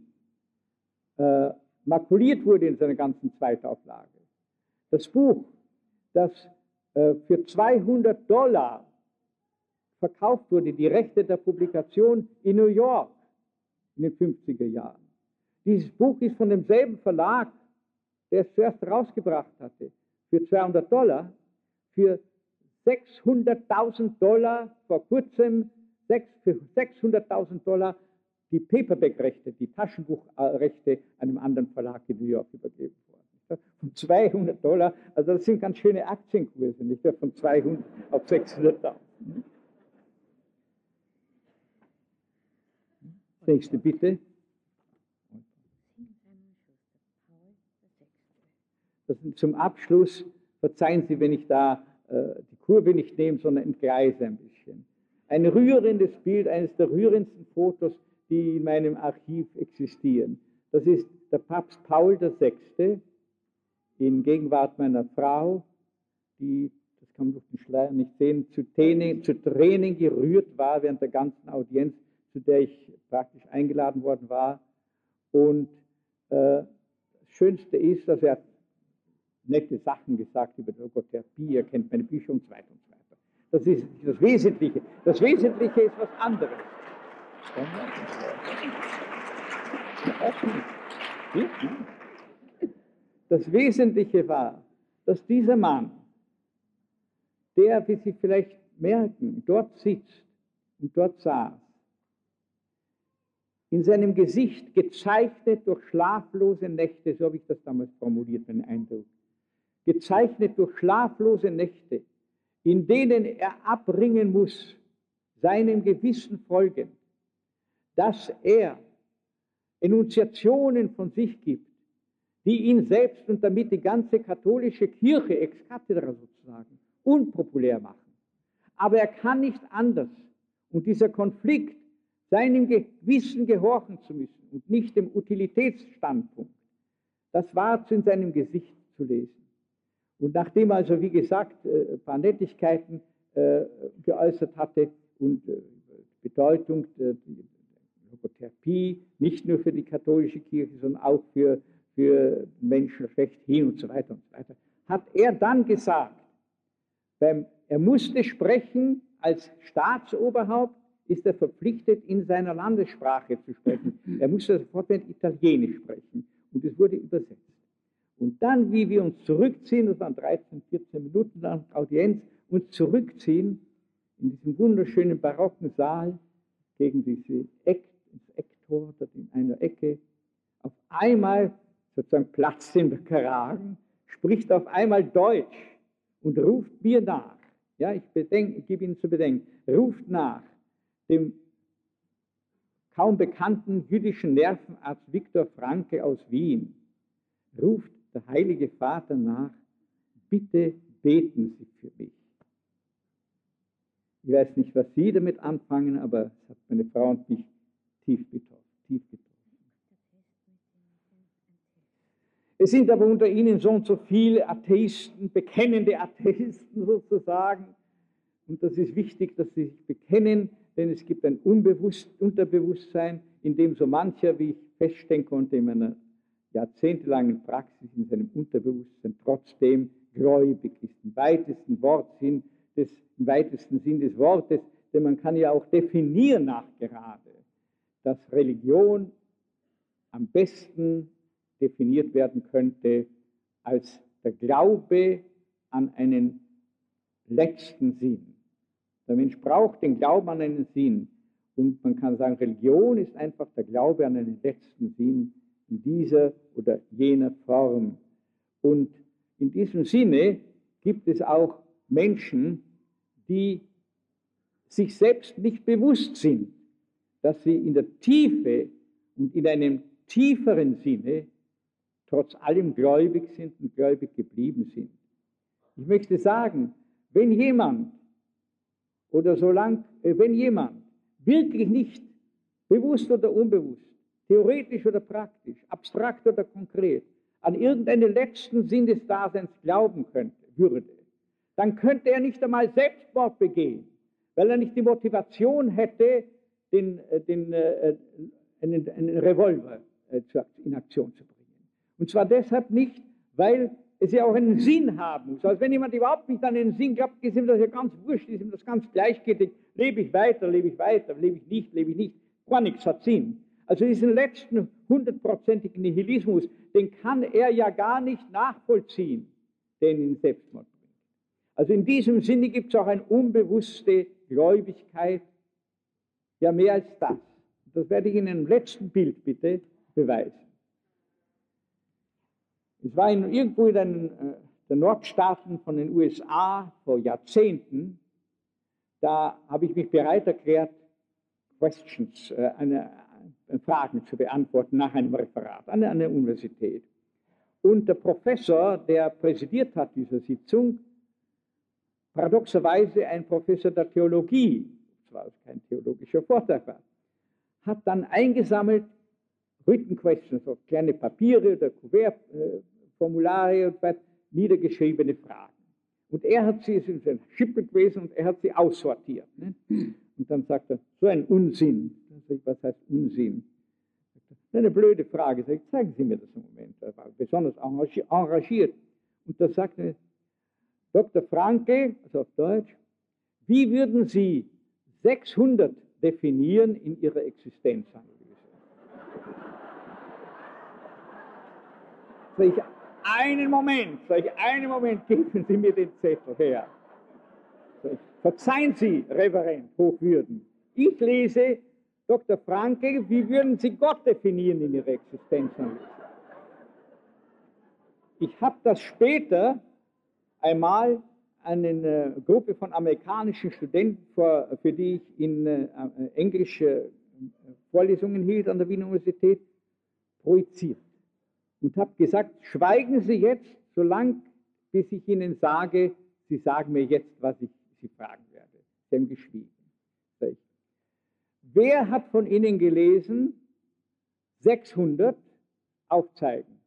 äh, makuliert wurde in seiner ganzen Zweitauflage. Das Buch, das äh, für 200 Dollar verkauft wurde, die Rechte der Publikation in New York in den 50er Jahren. Dieses Buch ist von demselben Verlag, der es zuerst rausgebracht hatte, für 200 Dollar, für 600.000 Dollar vor kurzem, für 600.000 Dollar die Paperback-Rechte, die Taschenbuchrechte einem anderen Verlag in New York übergeben worden. Von 200 Dollar, also das sind ganz schöne Aktienkurse, nicht Von 200 auf 600.000. Nächste bitte. Das zum Abschluss, verzeihen Sie, wenn ich da äh, die Kurve nicht nehme, sondern entgleise ein bisschen. Ein rührendes Bild, eines der rührendsten Fotos, die in meinem Archiv existieren. Das ist der Papst Paul VI. in Gegenwart meiner Frau, die, das kann man durch den Schleier nicht sehen, zu Tränen, zu Tränen gerührt war während der ganzen Audienz, zu der ich praktisch eingeladen worden war. Und äh, das Schönste ist, dass er nette Sachen gesagt über die Logotherapie, er kennt meine Bücher und so weiter und so weiter. Das ist das Wesentliche. Das Wesentliche ist was anderes. Das Wesentliche war, dass dieser Mann, der, wie Sie vielleicht merken, dort sitzt und dort saß, in seinem Gesicht gezeichnet durch schlaflose Nächte, so habe ich das damals formuliert, mein Eindruck, gezeichnet durch schlaflose Nächte, in denen er abbringen muss, seinem Gewissen folgend, dass er Enunziationen von sich gibt, die ihn selbst und damit die ganze katholische Kirche ex cathedra sozusagen unpopulär machen. Aber er kann nicht anders. Und dieser Konflikt, seinem Gewissen gehorchen zu müssen und nicht dem Utilitätsstandpunkt, das war in seinem Gesicht zu lesen. Und nachdem also, wie gesagt, äh, ein paar Nettigkeiten äh, geäußert hatte und äh, Bedeutung der Logotherapie, nicht nur für die katholische Kirche, sondern auch für, für Menschen schlechthin und so weiter und so weiter, hat er dann gesagt, er musste sprechen als Staatsoberhaupt, ist er verpflichtet, in seiner Landessprache zu sprechen. Er musste sofort mit Italienisch sprechen und es wurde übersetzt. Und dann, wie wir uns zurückziehen, das waren 13, 14 Minuten lang Audienz, uns zurückziehen in diesem wunderschönen barocken Saal gegen diese Eck, ins Ecktor, dort in einer Ecke, auf einmal sozusagen platzt in der Kragen, spricht auf einmal Deutsch und ruft mir nach. Ja, ich, ich gebe Ihnen zu bedenken, ruft nach dem kaum bekannten jüdischen Nervenarzt Viktor Franke aus Wien ruft der Heilige Vater nach, bitte beten Sie für mich. Ich weiß nicht, was Sie damit anfangen, aber es hat meine Frau und mich tief betroffen. Tief getroffen. Es sind aber unter Ihnen so und so viele Atheisten, bekennende Atheisten (laughs) sozusagen. Und das ist wichtig, dass Sie sich bekennen, denn es gibt ein Unbewusst Unterbewusstsein, in dem so mancher, wie ich feststellen konnte in meiner jahrzehntelangen Praxis, in seinem Unterbewusstsein trotzdem gläubig ist, im weitesten Wortsinn des, im weitesten Sinn des Wortes, denn man kann ja auch definieren nachgerade, dass Religion am besten definiert werden könnte als der Glaube an einen letzten Sinn. Der Mensch braucht den Glauben an einen Sinn. Und man kann sagen, Religion ist einfach der Glaube an einen letzten Sinn in dieser oder jener Form. Und in diesem Sinne gibt es auch Menschen, die sich selbst nicht bewusst sind, dass sie in der Tiefe und in einem tieferen Sinne trotz allem gläubig sind und gläubig geblieben sind. Ich möchte sagen, wenn jemand oder solange, äh, wenn jemand wirklich nicht bewusst oder unbewusst, theoretisch oder praktisch, abstrakt oder konkret, an irgendeinen letzten Sinn des Daseins glauben könnte, würde, dann könnte er nicht einmal Selbstmord begehen, weil er nicht die Motivation hätte, den, äh, den, äh, einen, einen Revolver in Aktion zu bringen. Und zwar deshalb nicht, weil es ja auch einen Sinn haben muss. Also wenn jemand überhaupt nicht an den Sinn glaubt, ist ihm das ja ganz wurscht, ist ihm das ganz gleichgültig. Lebe ich weiter, lebe ich weiter, lebe ich nicht, lebe ich nicht. Gar nichts hat Sinn. Also diesen letzten hundertprozentigen Nihilismus, den kann er ja gar nicht nachvollziehen, den ihn Selbstmord bringt. Also in diesem Sinne gibt es auch eine unbewusste Gläubigkeit, ja mehr als das. Das werde ich in einem letzten Bild bitte beweisen. Es war in, irgendwo in den, äh, Nordstaaten von den USA vor Jahrzehnten, da habe ich mich bereit erklärt, Questions, äh, eine, äh, Fragen zu beantworten nach einem Referat an einer Universität. Und der Professor, der präsidiert hat diese Sitzung, paradoxerweise ein Professor der Theologie, zwar kein theologischer Vortrag war, hat dann eingesammelt Written Questions auf kleine Papiere oder Kuvertformulare und was, niedergeschriebene Fragen. Und er hat sie, es ist ein Schippel gewesen, und er hat sie aussortiert. Ne? Und dann sagt er, so ein Unsinn. Was heißt Unsinn? Eine blöde Frage. Sag zeigen Sie mir das im Moment. Er war besonders engagiert. Und da sagte er, Dr. Franke, also auf Deutsch, wie würden Sie 600 definieren in Ihrer Existenzanalyse? Sag ich, einen Moment, ich, einen Moment, geben Sie mir den Zettel her. Verzeihen Sie, Reverend, Hochwürden. Ich lese Dr. Franke, wie würden Sie Gott definieren in Ihrer Existenzanalyse? Ich habe das später einmal eine äh, Gruppe von amerikanischen Studenten, für, die ich in äh, englische äh, Vorlesungen hielt an der Wiener Universität, projiziert und habe gesagt, schweigen Sie jetzt, solange bis ich Ihnen sage, Sie sagen mir jetzt, was ich Sie fragen werde. Sie haben geschwiegen. Wer hat von Ihnen gelesen 600 aufzeigen?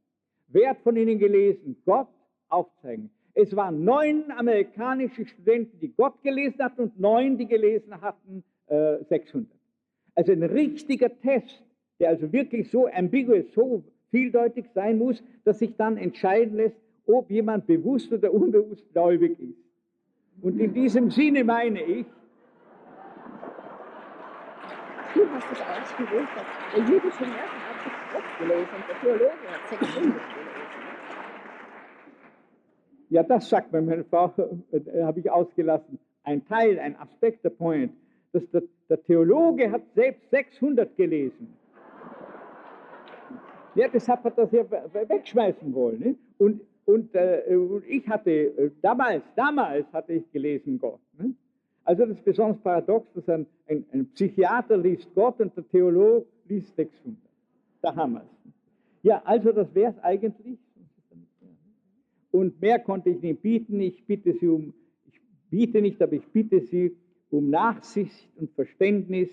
Wer hat von Ihnen gelesen Gott aufzeigen? Es waren neun amerikanische Studenten, die Gott gelesen hatten und neun, die gelesen hatten äh, 600. Also ein richtiger Test, der also wirklich so ambiguous, so vieldeutig sein muss, dass sich dann entscheiden lässt, ob jemand bewusst oder unbewusst gläubig ist. Und in diesem Sinne meine ich, Du hast es ausgewählt, der jüdische hat sich oft gelesen der Theologe hat 600 gelesen. Ja, das sagt mir meine Frau, äh, habe ich ausgelassen. Ein Teil, ein Aspekt der Point, dass der, der Theologe hat selbst 600 gelesen. Ja, deshalb hat er das ja wegschmeißen wollen. Ne? Und, und, äh, und ich hatte, äh, damals, damals hatte ich gelesen Gott. Ne? Also das ist besonders paradox, dass ein, ein, ein Psychiater liest Gott und der Theolog liest 600. Da haben wir es. Ja, also das wäre es eigentlich. Und mehr konnte ich nicht bieten. Ich bitte Sie um, ich biete nicht, aber ich bitte Sie um Nachsicht und Verständnis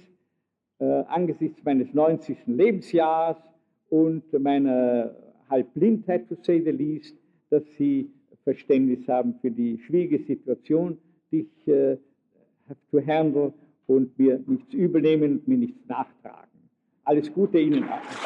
äh, angesichts meines 90. Lebensjahres und meiner Halbblindheit, to say the least, dass Sie Verständnis haben für die schwierige Situation, die ich äh, to handle und mir nichts übelnehmen und mir nichts nachtragen. Alles Gute Ihnen allen.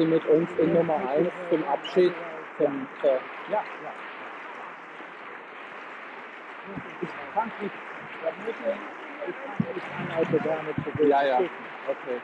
Sie mit uns in Nummer 1 zum Abschied. Zur, Ja, ja. Ich kann nicht, ich kann nicht an, also gerne zu ja, ja. Okay.